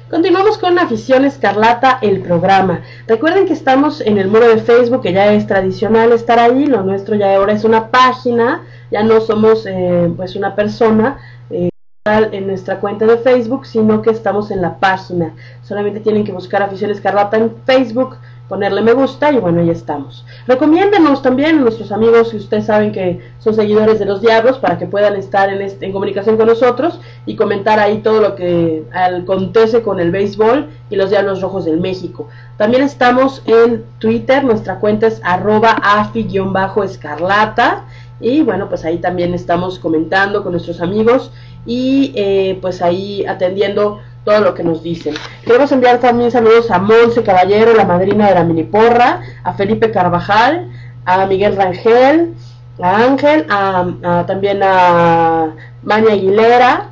Continuamos con Afición Escarlata, el programa. Recuerden que estamos en el muro de Facebook, que ya es tradicional estar ahí. Lo nuestro ya ahora es una página, ya no somos eh, pues una persona eh, en nuestra cuenta de Facebook, sino que estamos en la página. Solamente tienen que buscar Afición Escarlata en Facebook, ponerle me gusta y bueno, ya estamos. Recomiéndenos también a nuestros amigos que ustedes saben que son seguidores de los Diablos para que puedan estar en, este- comunicación con nosotros y comentar ahí todo lo que acontece con el béisbol y los Diablos Rojos del México. También estamos en Twitter, nuestra cuenta es arroba afi-escarlata y bueno, pues ahí también estamos comentando con nuestros amigos y eh, pues ahí atendiendo todo lo que nos dicen. Queremos enviar también saludos a Monse Caballero, la madrina de la mini porra, a Felipe Carvajal, a Miguel Rangel, a Ángel, a, a- también a Maña Aguilera,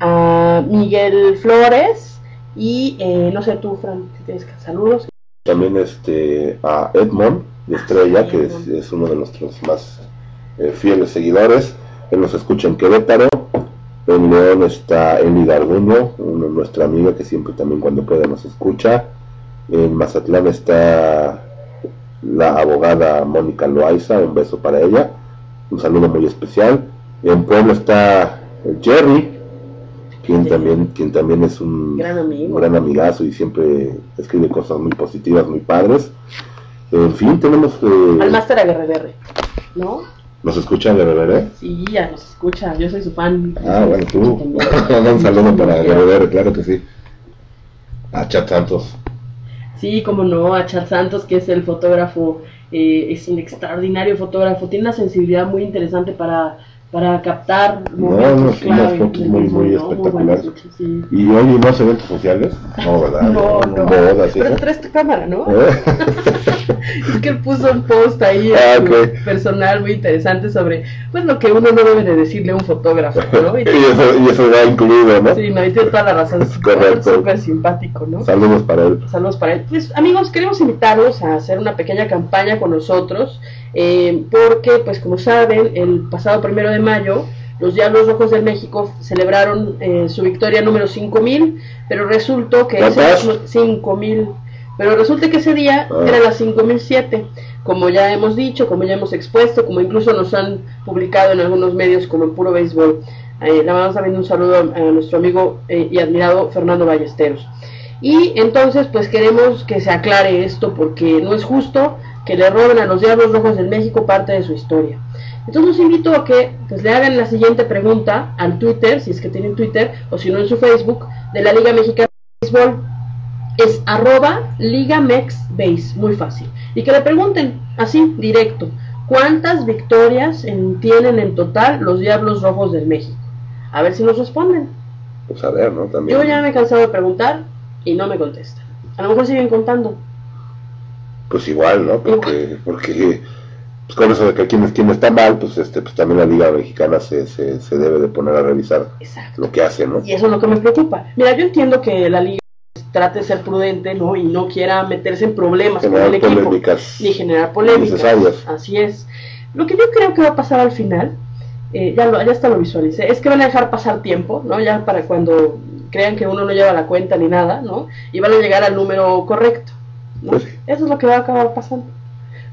a Miguel Flores y eh, no sé tú, Fran, si tienes saludos. También este, a Edmond de Estrella, que es, es uno de nuestros más eh, fieles seguidores. Él nos escucha en Querétaro. En León está Eli Darduño, una- nuestra amiga que siempre también cuando puede nos escucha. En Mazatlán está la abogada Mónica Loaiza, un beso para ella. Un saludo muy especial. En Puebla está Jerry, quien también, quien también es un Gran amigo. un gran amigazo y siempre escribe cosas muy positivas, muy padres. En fin, tenemos... eh, Al máster Aguerre ¿no? ¿Nos escuchan de beber, Sí, ya nos escucha, yo soy su fan. Ah, bueno, tú. un saludo para Beber, claro que sí. A Chat Santos. Sí, como no, a Char Santos, que es el fotógrafo, eh, es un extraordinario fotógrafo, tiene una sensibilidad muy interesante para, para captar No, unas, clave unas fotos muy, muy ¿no? espectaculares. fotos, sí. ¿Y hoy unos eventos sociales? No, ¿verdad? No, no. Bodas, Pero traes tu cámara, ¿no? ¿Eh? es que él puso un post ahí Ah, personal muy interesante sobre pues lo que uno no debe de decirle a un fotógrafo, ¿no? y, eso, y eso va incluido, ¿no? Sí, no, y tiene toda la razón, es correcto. súper simpático, ¿no? Saludos para él. Saludos para él. Pues amigos, queremos invitarlos a hacer una pequeña campaña con nosotros, eh, porque pues como saben, el pasado primero de mayo, los Diablos Rojos del México celebraron eh, su victoria número 5000, pero resultó que ese ¿Cuántas? 5000, pero resulta que ese día Ah. era la 5007, como ya hemos dicho, como ya hemos expuesto, como incluso nos han publicado en algunos medios como en Puro Béisbol. Eh, le mandamos también un saludo a, a nuestro amigo eh, y admirado Fernando Ballesteros. Y entonces, pues queremos que se aclare esto porque no es justo que le roben a los Diablos Rojos del México parte de su historia. Entonces los invito a que pues, le hagan la siguiente pregunta al Twitter, si es que tienen Twitter, o si no en su Facebook, de la Liga Mexicana de Béisbol. Es arroba Liga Mex Base, muy fácil. Y que le pregunten, así, directo, ¿cuántas victorias en- tienen en total los Diablos Rojos del México? A ver si nos responden. Pues a ver, ¿no? También. Yo ya me he cansado de preguntar y no me contestan. A lo mejor siguen contando. Pues igual, ¿no? Porque, porque pues con eso de que quien, quien está mal, pues este pues también la Liga Mexicana se, se, se debe de poner a revisar lo que hace, ¿no? Y eso es lo que me preocupa. Mira, yo entiendo que la liga trate de ser prudente, ¿no? Y no quiera meterse en problemas con el equipo. Ni generar polémicas. innecesarias. Así es. Lo que yo creo que va a pasar al final, eh, ya, lo, ya hasta lo visualicé, es que van a dejar pasar tiempo, ¿no? Ya para cuando crean que uno no lleva la cuenta ni nada, ¿no? Y van a llegar al número correcto. ¿no? Pues Eso es lo que va a acabar pasando.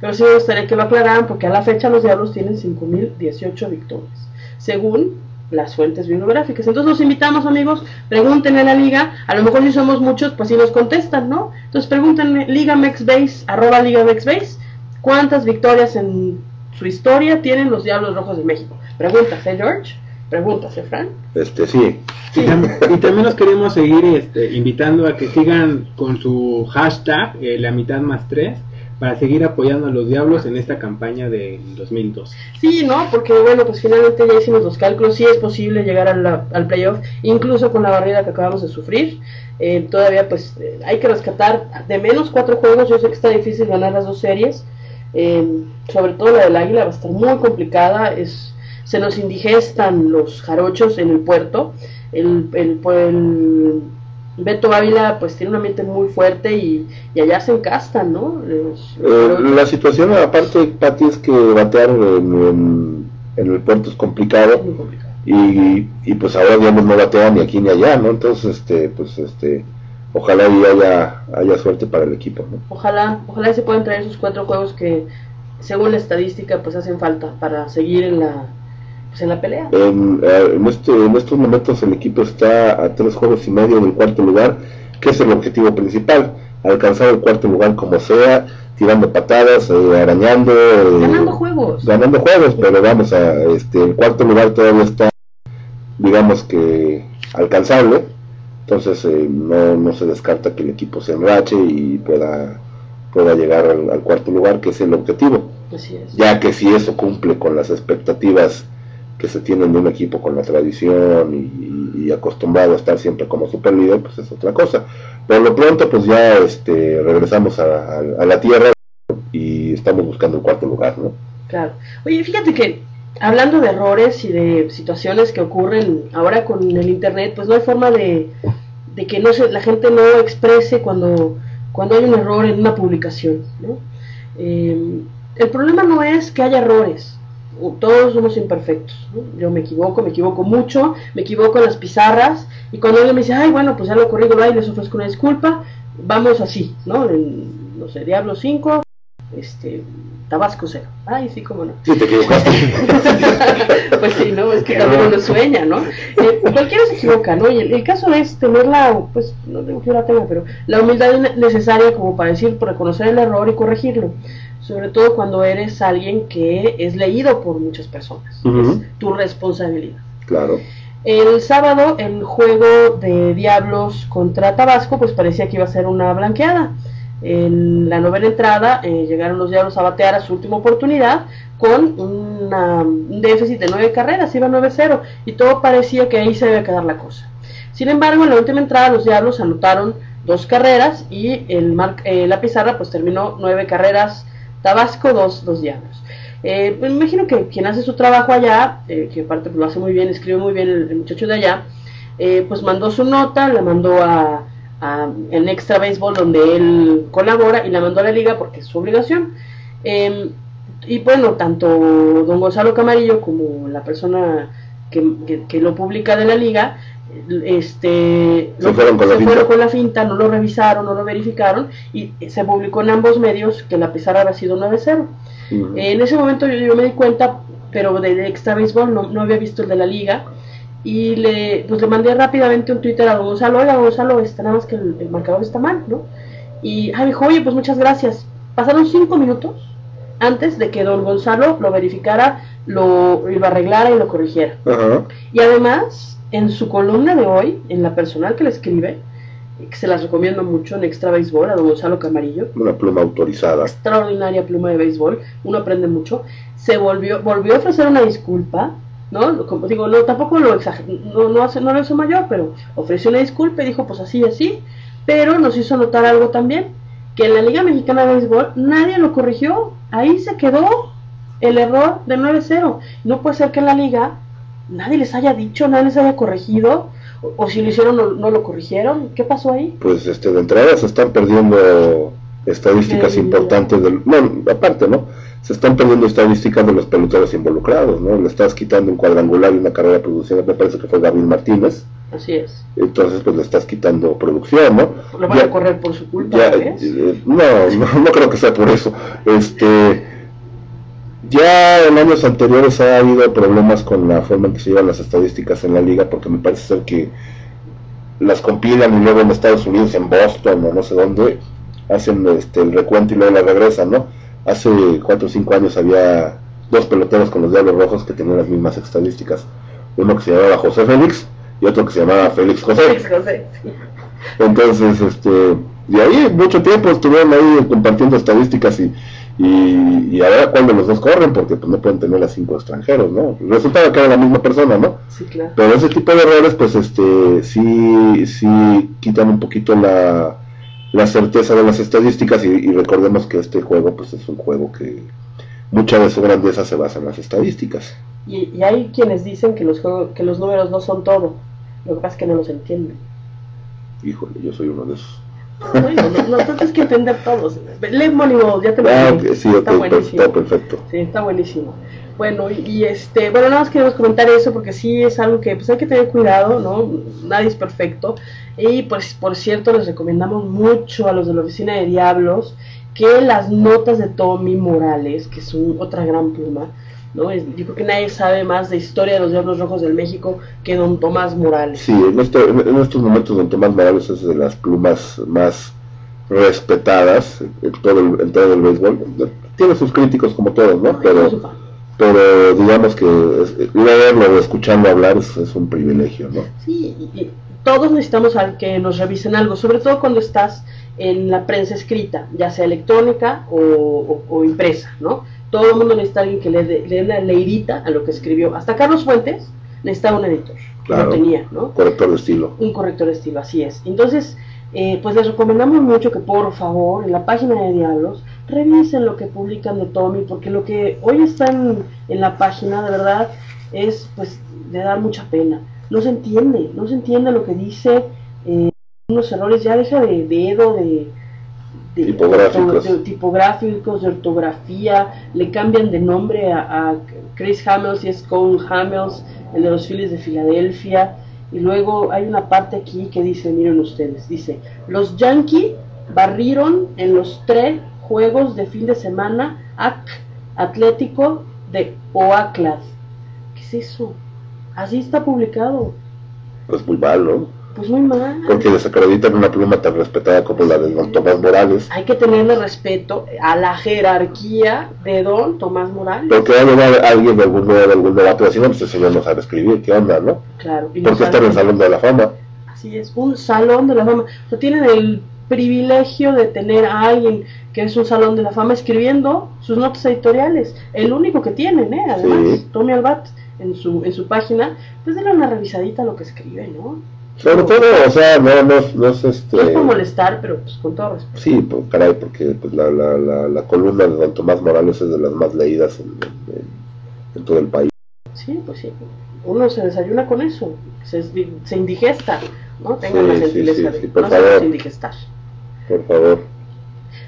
Pero sí me gustaría que lo aclararan porque a la fecha los Diablos tienen 5.018 victorias, según las fuentes bibliográficas. Entonces los invitamos amigos, pregúntenle a la liga, a lo mejor si somos muchos, pues si nos contestan, ¿no? Entonces pregúntenle, Liga Mexbase, arroba Liga Mexbase, ¿cuántas victorias en su historia tienen los Diablos Rojos de México? Preguntas, ¿eh, George? Preguntas, ¿eh, Fran? Este, sí. Y, tam- y también los queremos seguir este, invitando a que sigan con su hashtag, eh, la mitad más tres, para seguir apoyando a los diablos en esta campaña de 2002. Sí, ¿no? Porque bueno, pues finalmente ya hicimos los cálculos, sí es posible llegar al playoff, incluso con la barrida que acabamos de sufrir. Eh, todavía pues eh, hay que rescatar de menos cuatro juegos, yo sé que está difícil ganar las dos series, eh, sobre todo la del Águila va a estar muy complicada, es, se nos indigestan los jarochos en el puerto, el, el, el Beto Ávila pues tiene un ambiente muy fuerte y, y allá se encastan, ¿no? Eh, la situación aparte, Pati, es que batear en, en- en el puerto es complicado. Y, y pues ahora digamos no batean ni aquí ni allá, ¿no? Entonces, este, pues este, ojalá y haya, haya suerte para el equipo, ¿no? Ojalá, ojalá se puedan traer esos cuatro juegos que según la estadística pues hacen falta para seguir en la pues en la pelea. En, eh, en, este, en estos momentos el equipo está a tres juegos y medio del cuarto lugar, que es el objetivo principal, alcanzar el cuarto lugar como sea, tirando patadas, eh, arañando, eh, Ganando juegos. ganando juegos, pero vamos a, este, el cuarto lugar todavía está, digamos que alcanzable, entonces eh, no, no se descarta que el equipo se enrache y pueda, pueda llegar al, al cuarto lugar, que es el objetivo Así es. ya que si eso cumple con las expectativas que se tienen de un equipo con la tradición y, acostumbrado a estar siempre como super líder, pues es otra cosa. Por lo pronto, pues ya este, regresamos a la tierra y estamos buscando el cuarto lugar, ¿no? Claro. Oye, fíjate que hablando de errores y de situaciones que ocurren ahora con el internet, pues no hay forma de, de que no se, la gente no exprese cuando, cuando hay un error en una publicación. ¿no? Eh, el problema no es que haya errores. Todos somos imperfectos. ¿no? Yo me equivoco, me equivoco mucho, me equivoco en las pizarras y cuando alguien me dice, ay, bueno, pues ya lo va y les ofrezco una disculpa, vamos así, ¿no? En, no sé, Diablo 5, este, Tabasco 0. Ay, sí, cómo no. Sí, te equivocaste. pues sí, ¿no? Es que también uno sueña, ¿no? Eh, cualquiera se equivoca, ¿no? Y el, el caso es tener la, pues, no digo que la tenga, pero la humildad ne- necesaria como para decir, reconocer el error y corregirlo. Sobre todo cuando eres alguien que es leído por muchas personas. Ujú. Tu responsabilidad. Claro. El sábado, el juego de Diablos contra Tabasco, pues parecía que iba a ser una blanqueada. En la novena entrada eh, llegaron los Diablos a batear a su última oportunidad con un déficit de nueve carreras, iba 9-0 y todo parecía que ahí se a quedar la cosa. Sin embargo, en la última entrada los Diablos anotaron dos carreras y el eh, la pizarra pues terminó nueve carreras Tabasco, dos, dos diablos. Eh, me imagino que quien hace su trabajo allá, que aparte lo hace muy bien, escribe muy bien el, el muchacho de allá, pues mandó su nota, la mandó a, a- en Extra Béisbol donde él colabora y la mandó a la liga porque es su obligación. Eh, y bueno, tanto don Gonzalo Camarillo como la persona que, que- que lo publica de la liga, este, Se lo- fueron con la se finta. fueron con la finta, no lo revisaron, no lo verificaron y se publicó en ambos medios que la pizarra había sido 9-0. Ujú. En ese momento yo, yo me di cuenta, pero del extra béisbol no, no había visto el de la liga. Y le, pues le mandé rápidamente un Twitter a don Gonzalo, oiga don Gonzalo, está nada más que el, el marcador está mal, ¿no? Y ah, me dijo, oye, pues muchas gracias. Pasaron cinco minutos antes de que don Gonzalo lo verificara, lo, lo arreglara y lo corrigiera. Ajá. Y además, en su columna de hoy, en la personal que le escribe, que se las recomiendo mucho en Extra Béisbol, a don Gonzalo Camarillo, Una pluma autorizada. extraordinaria pluma de béisbol, uno aprende mucho, se volvió, volvió a ofrecer una disculpa, ¿no? Como digo, no, tampoco lo exageró, no, no, no lo hizo mayor, pero ofreció una disculpa y dijo, pues así y así, pero nos hizo notar algo también, que en la Liga Mexicana de Béisbol nadie lo corrigió, ahí se quedó el error de 9-0, no puede ser que en la liga nadie les haya dicho, nadie les haya corregido, o, o si lo hicieron no, no lo corrigieron, ¿qué pasó ahí? Pues este, de entrada se están perdiendo estadísticas importantes del. No, aparte, ¿no? Se están perdiendo estadísticas de los peloteros involucrados, ¿no? Le estás quitando un cuadrangular y una carrera producida, me parece que fue Gabriel Martínez. Así es, Entonces, pues le estás quitando producción, ¿no? lo van Ya- a correr por su culpa, Ya, ¿ves? eh, no, no, no creo que sea por eso. Este, ya en años anteriores ha habido problemas con la forma en que se llevan las estadísticas en la liga, porque me parece ser que las compilan y luego en Estados Unidos, en Boston o no sé dónde, hacen este, el recuento y luego la regresan, ¿no? Hace cuatro o cinco años había dos peloteros con los Diablos Rojos que tenían las mismas estadísticas. Uno que se llamaba José Félix y otro que se llamaba Félix José. Félix José. Entonces, este, de ahí mucho tiempo estuvieron ahí compartiendo estadísticas y, y, y a ver cuándo los dos corren, porque pues no pueden tener a cinco extranjeros, ¿no? Resultaba que era la misma persona, ¿no? Sí, claro. Pero ese tipo de errores, pues, este, sí, sí quitan un poquito la, la certeza de las estadísticas y, y recordemos que este juego, pues, es un juego que mucha de su grandeza se basa en las estadísticas. Y, y hay quienes dicen que los, juegos, que los números no son todo. Lo que pasa es que no los entienden. Híjole, yo soy uno de esos. No, no, no, no tienes que entender todos. Lee Moneyball, ya te lo Ah, sí, ok, Está per- buenísimo. está perfecto. Sí, está buenísimo. Bueno, y, y, este, bueno, nada más queremos comentar eso porque sí es algo que pues hay que tener cuidado, ¿no? Nadie es perfecto. Y pues, por cierto, les recomendamos mucho a los de la oficina de Diablos que las notas de Tommy Morales, que es un- otra gran pluma, ¿no? Es- yo creo que nadie sabe más de historia de los Diablos Rojos del México que don Tomás Morales. Sí, en, este- en- en estos momentos don Tomás Morales es de las plumas más respetadas en todo el, en todo el béisbol. Tiene sus críticos como todos, ¿no? Pero, pero digamos que leerlo o escucharlo hablar es, es un privilegio, ¿no? Sí, todos necesitamos al que nos revisen algo, sobre todo cuando estás en la prensa escrita, ya sea electrónica o, o- o impresa, ¿no? Todo el mundo necesita alguien que le dé le dé una leidita a lo que escribió. Hasta Carlos Fuentes necesitaba un editor, Claro. lo tenía, ¿no? Corrector de estilo. Un corrector de estilo, así es. Entonces, eh, pues les recomendamos mucho que por favor en la página de Diablos revisen lo que publican de Tommy, porque lo que hoy está en, en la página de verdad es pues de dar mucha pena. No se entiende, no se entiende lo que dice, eh, unos errores, ya deja de dedo, de, de- Tipográficos. de- de tipográficos, de ortografía, le cambian de nombre a, a Chris Hamels y es Cole Hamels, el de los Phillies de Filadelfia. Y luego hay una parte aquí que dice, miren ustedes, dice, los Yankees barrieron en los tres juegos de fin de semana AC Atlético de Oakland. ¿Qué es eso? Así está publicado. Pues muy mal, ¿no? Pues muy mal. Porque desacreditan una pluma tan respetada como la de don Tomás Morales. Hay que tenerle respeto a la jerarquía de don Tomás Morales. Porque a alguien de algún, de algún debate así, no, pues ese señor no sabe escribir, ¿qué onda, no? Claro. y no Porque está en el Salón de la Fama. Así es, un salón de la fama. O sea, tienen el privilegio de tener a alguien que es un salón de la fama escribiendo sus notas editoriales. El único que tienen, ¿eh? Además, Sí. Tommy Albat en su, en su página, pues denle una revisadita a lo que escribe, ¿no? Sobre todo, o sea, no, no, no es este... No es por molestar, pero pues con todo respeto. Sí, pues caray, porque pues, la, la, la, la columna de Don Tomás Morales es de las más leídas en, en- en todo el país. Sí, pues sí. Uno se desayuna con eso, se, se indigesta, ¿no? Tengan Sí, la gentileza sí, de sí, por no favor. indigestar. Por favor.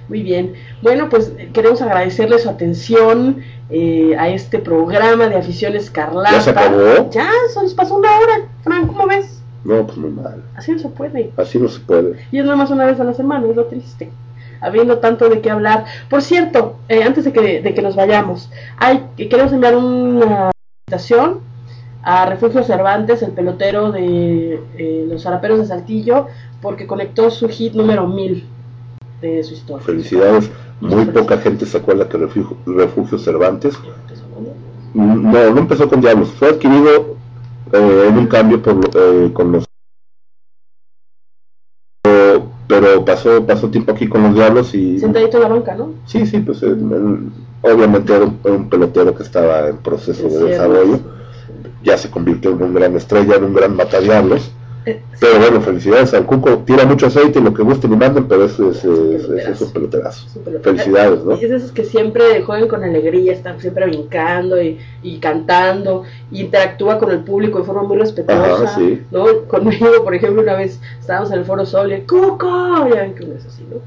Muy bien. Bueno, pues queremos agradecerle su atención eh, a este programa de Afición Escarlata. ¿Ya se acabó? Ya, nos pasó una hora, Fran, ¿cómo ves? No, pues muy mal. Así no se puede. Así no se puede. Y es nada más una vez a la semana, es lo triste. Habiendo tanto de qué hablar. Por cierto, eh, antes de que, de que nos vayamos, hay, que queremos enviar una invitación a Refugio Cervantes, el pelotero de eh, los Zaraperos de Saltillo, porque conectó su hit número 1000 de su historia. Felicidades. Muy poca gente se acuerda que Refugio, Refugio Cervantes no, no empezó con Diablos, fue adquirido eh, en un cambio por, eh, con los pero, pasó pasó tiempo aquí con los Diablos y Sentadito en la banca, ¿no? sí, sí, pues él- él obviamente era un, pelotero que estaba en proceso Es de cierto. desarrollo, ya se convirtió en una gran estrella, en un gran matadiablos. Pero bueno, felicidades al Cuco, tira mucho aceite, lo que gusten y manden, pero es, es, es, es- es un. Felicidades, ¿no? Es de esos que siempre juegan con alegría, están siempre brincando y, y cantando, y interactúa con el público de forma muy respetuosa. Ajá, sí. ¿no? Conmigo, por ejemplo, una vez estábamos en el Foro Sol y ¡Cuco! Ya ven que uno es así, ¿no?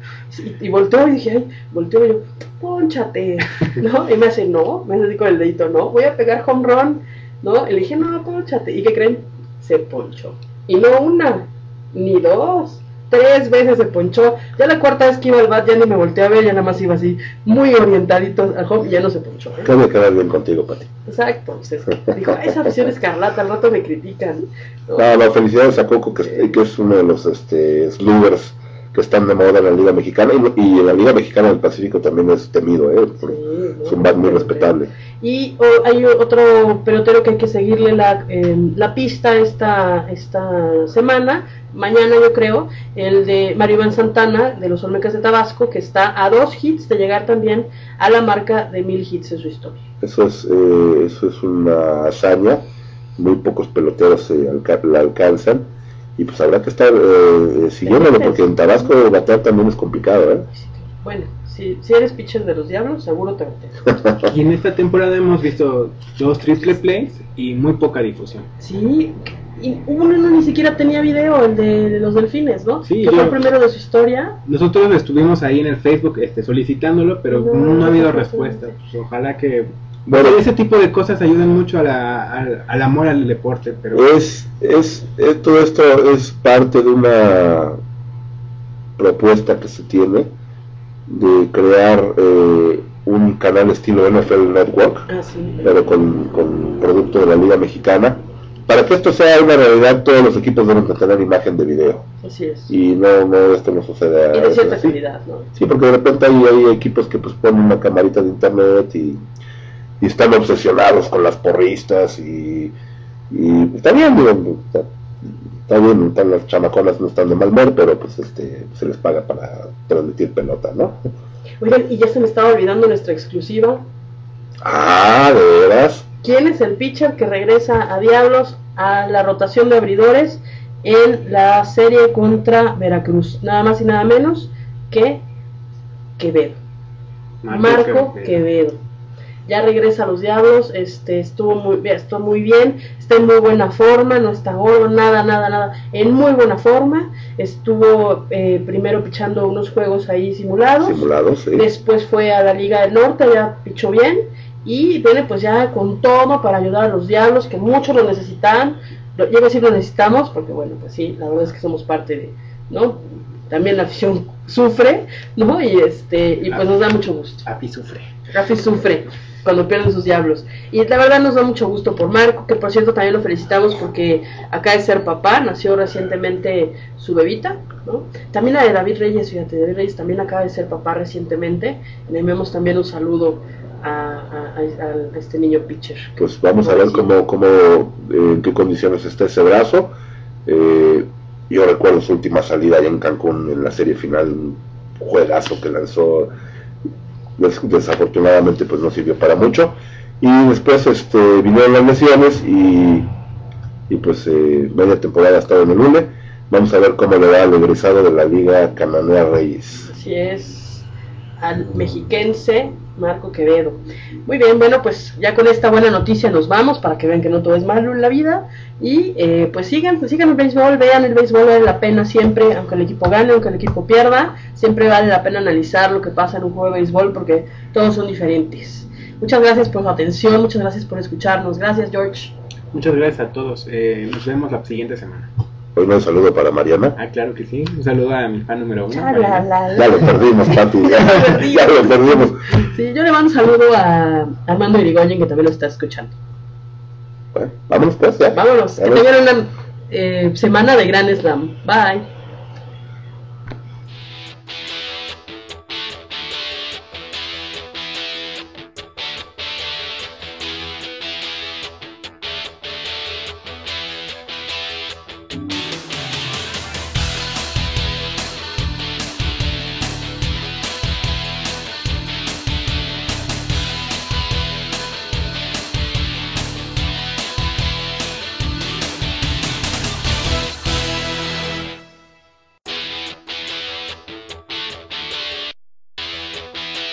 Y, y volteó y dije, ay, volteó y yo, ponchate, ¿no? Y me hace, no, me hace así con el dedito, no, voy a pegar home run, ¿no? Y le dije, no, ponchate. ¿Y qué creen? Se ponchó. Y no una, ni dos, tres veces se ponchó. Ya la cuarta vez que iba al bat ya ni me volteé a ver, ya nada más iba así, muy orientadito al home y ya no se ponchó. ¿eh? Acaba de quedar bien contigo, Pati. Exacto. Entonces, dijo, esa afición escarlata, al rato me critican. ¿no? No, no, felicidades a Coco, que, que es uno de los este, sluggers que están de moda en la Liga Mexicana y, y en la Liga Mexicana del Pacífico también es temido, ¿eh? es un bat muy respetable. Y o- hay otro pelotero que hay que seguirle la, eh, la pista esta, esta semana, mañana yo creo, el de Mario Iván Santana de los Olmecas de Tabasco, que está a dos hits de llegar también a la marca de mil hits en su historia. Eso es, eh, eso es una hazaña, muy pocos peloteros se alca- la alcanzan y pues habrá que estar eh, eh, siguiéndolo porque en Tabasco batear también es complicado, ¿eh? Bueno, si, si eres pitcher de los Diablos, seguro te metes. Y en esta temporada hemos visto dos triple plays y muy poca difusión. Sí, y uno no ni siquiera tenía video, el de, los delfines, ¿no? Sí, que fue el primero de su historia. Nosotros estuvimos ahí en el Facebook este, solicitándolo, pero No, no, ha habido respuesta. Pues ojalá que Bueno. ese tipo de cosas ayuden mucho a la- al, al amor al deporte. Pero Es, es, eh, todo esto es parte de una propuesta que se tiene de crear eh, un canal estilo NFL Network, Ah, sí. pero con, con producto de la Liga Mexicana. Para que esto sea una realidad, todos los equipos deben de tener imagen de video. Así es. Y no, no esto no sucede a Y de cierta calidad, ¿no? Sí, porque de repente hay, hay equipos que pues ponen una camarita de internet y, y están obsesionados con las porristas y, y está bien, está, está bien, están las chamaconas no están de mal ver, pero pues este se les paga para transmitir pelota, ¿no? Oigan, y ya se me estaba olvidando nuestra exclusiva. Ah, de veras. ¿Quién es el pitcher que regresa a Diablos a la rotación de abridores en la serie contra Veracruz? Nada más y nada menos que Quevedo. Marco, Quevedo. Ya regresa a los Diablos, este estuvo muy bien, estuvo muy bien, está en muy buena forma, no está gordo, nada, nada, nada, en muy buena forma. Estuvo eh, primero pichando unos juegos ahí simulados. Simulados, sí. Después fue a la Liga del Norte, ya pichó bien. Y viene pues ya con todo para ayudar a los diablos, que muchos lo necesitan. Yo iba a decir lo necesitamos, porque bueno, pues sí, la verdad es que somos parte de, ¿no? También la afición sufre, ¿no? Y este, y pues nos da mucho gusto. Api sufre. Rafi sufre cuando pierden sus diablos. Y la verdad nos da mucho gusto por Marco, que por cierto también lo felicitamos porque acaba de ser papá, nació recientemente su bebita, ¿no? También la de David Reyes, fíjate, David Reyes también acaba de ser papá recientemente. Le enviamos también un saludo a, este niño pitcher. Pues vamos a ver cómo, cómo eh, en qué condiciones está ese brazo. Eh, yo recuerdo su última salida allá en Cancún en la serie final, un juegazo que lanzó. Des- desafortunadamente pues no sirvió para mucho. Y después este, vinieron las lesiones y y pues eh, media temporada ha estado en el UNE. Vamos a ver cómo le va al egresado de la Liga Cananea Reyes. Así es, al mexiquense Marco Quevedo. Muy bien, bueno, pues ya con esta buena noticia nos vamos para que vean que no todo es malo en la vida. Y eh, pues sigan, pues sigan el béisbol, vean el béisbol, vale la pena siempre, aunque el equipo gane, aunque el equipo pierda, siempre vale la pena analizar lo que pasa en un juego de béisbol porque todos son diferentes. Muchas gracias por su atención, muchas gracias por escucharnos. Gracias, George. Muchas gracias a todos. Eh, nos vemos la siguiente semana. Hoy un saludo para Mariana. Ah, claro que sí. Un saludo a mi fan número uno. Ya, la, ya lo perdimos, Pati. Ya, lo perdimos. Sí, yo le mando un saludo a Armando Irigoyen, que también lo está escuchando. Bueno, vámonos pues, ya. Vámonos. Que tengan una eh, semana de gran slam. Bye.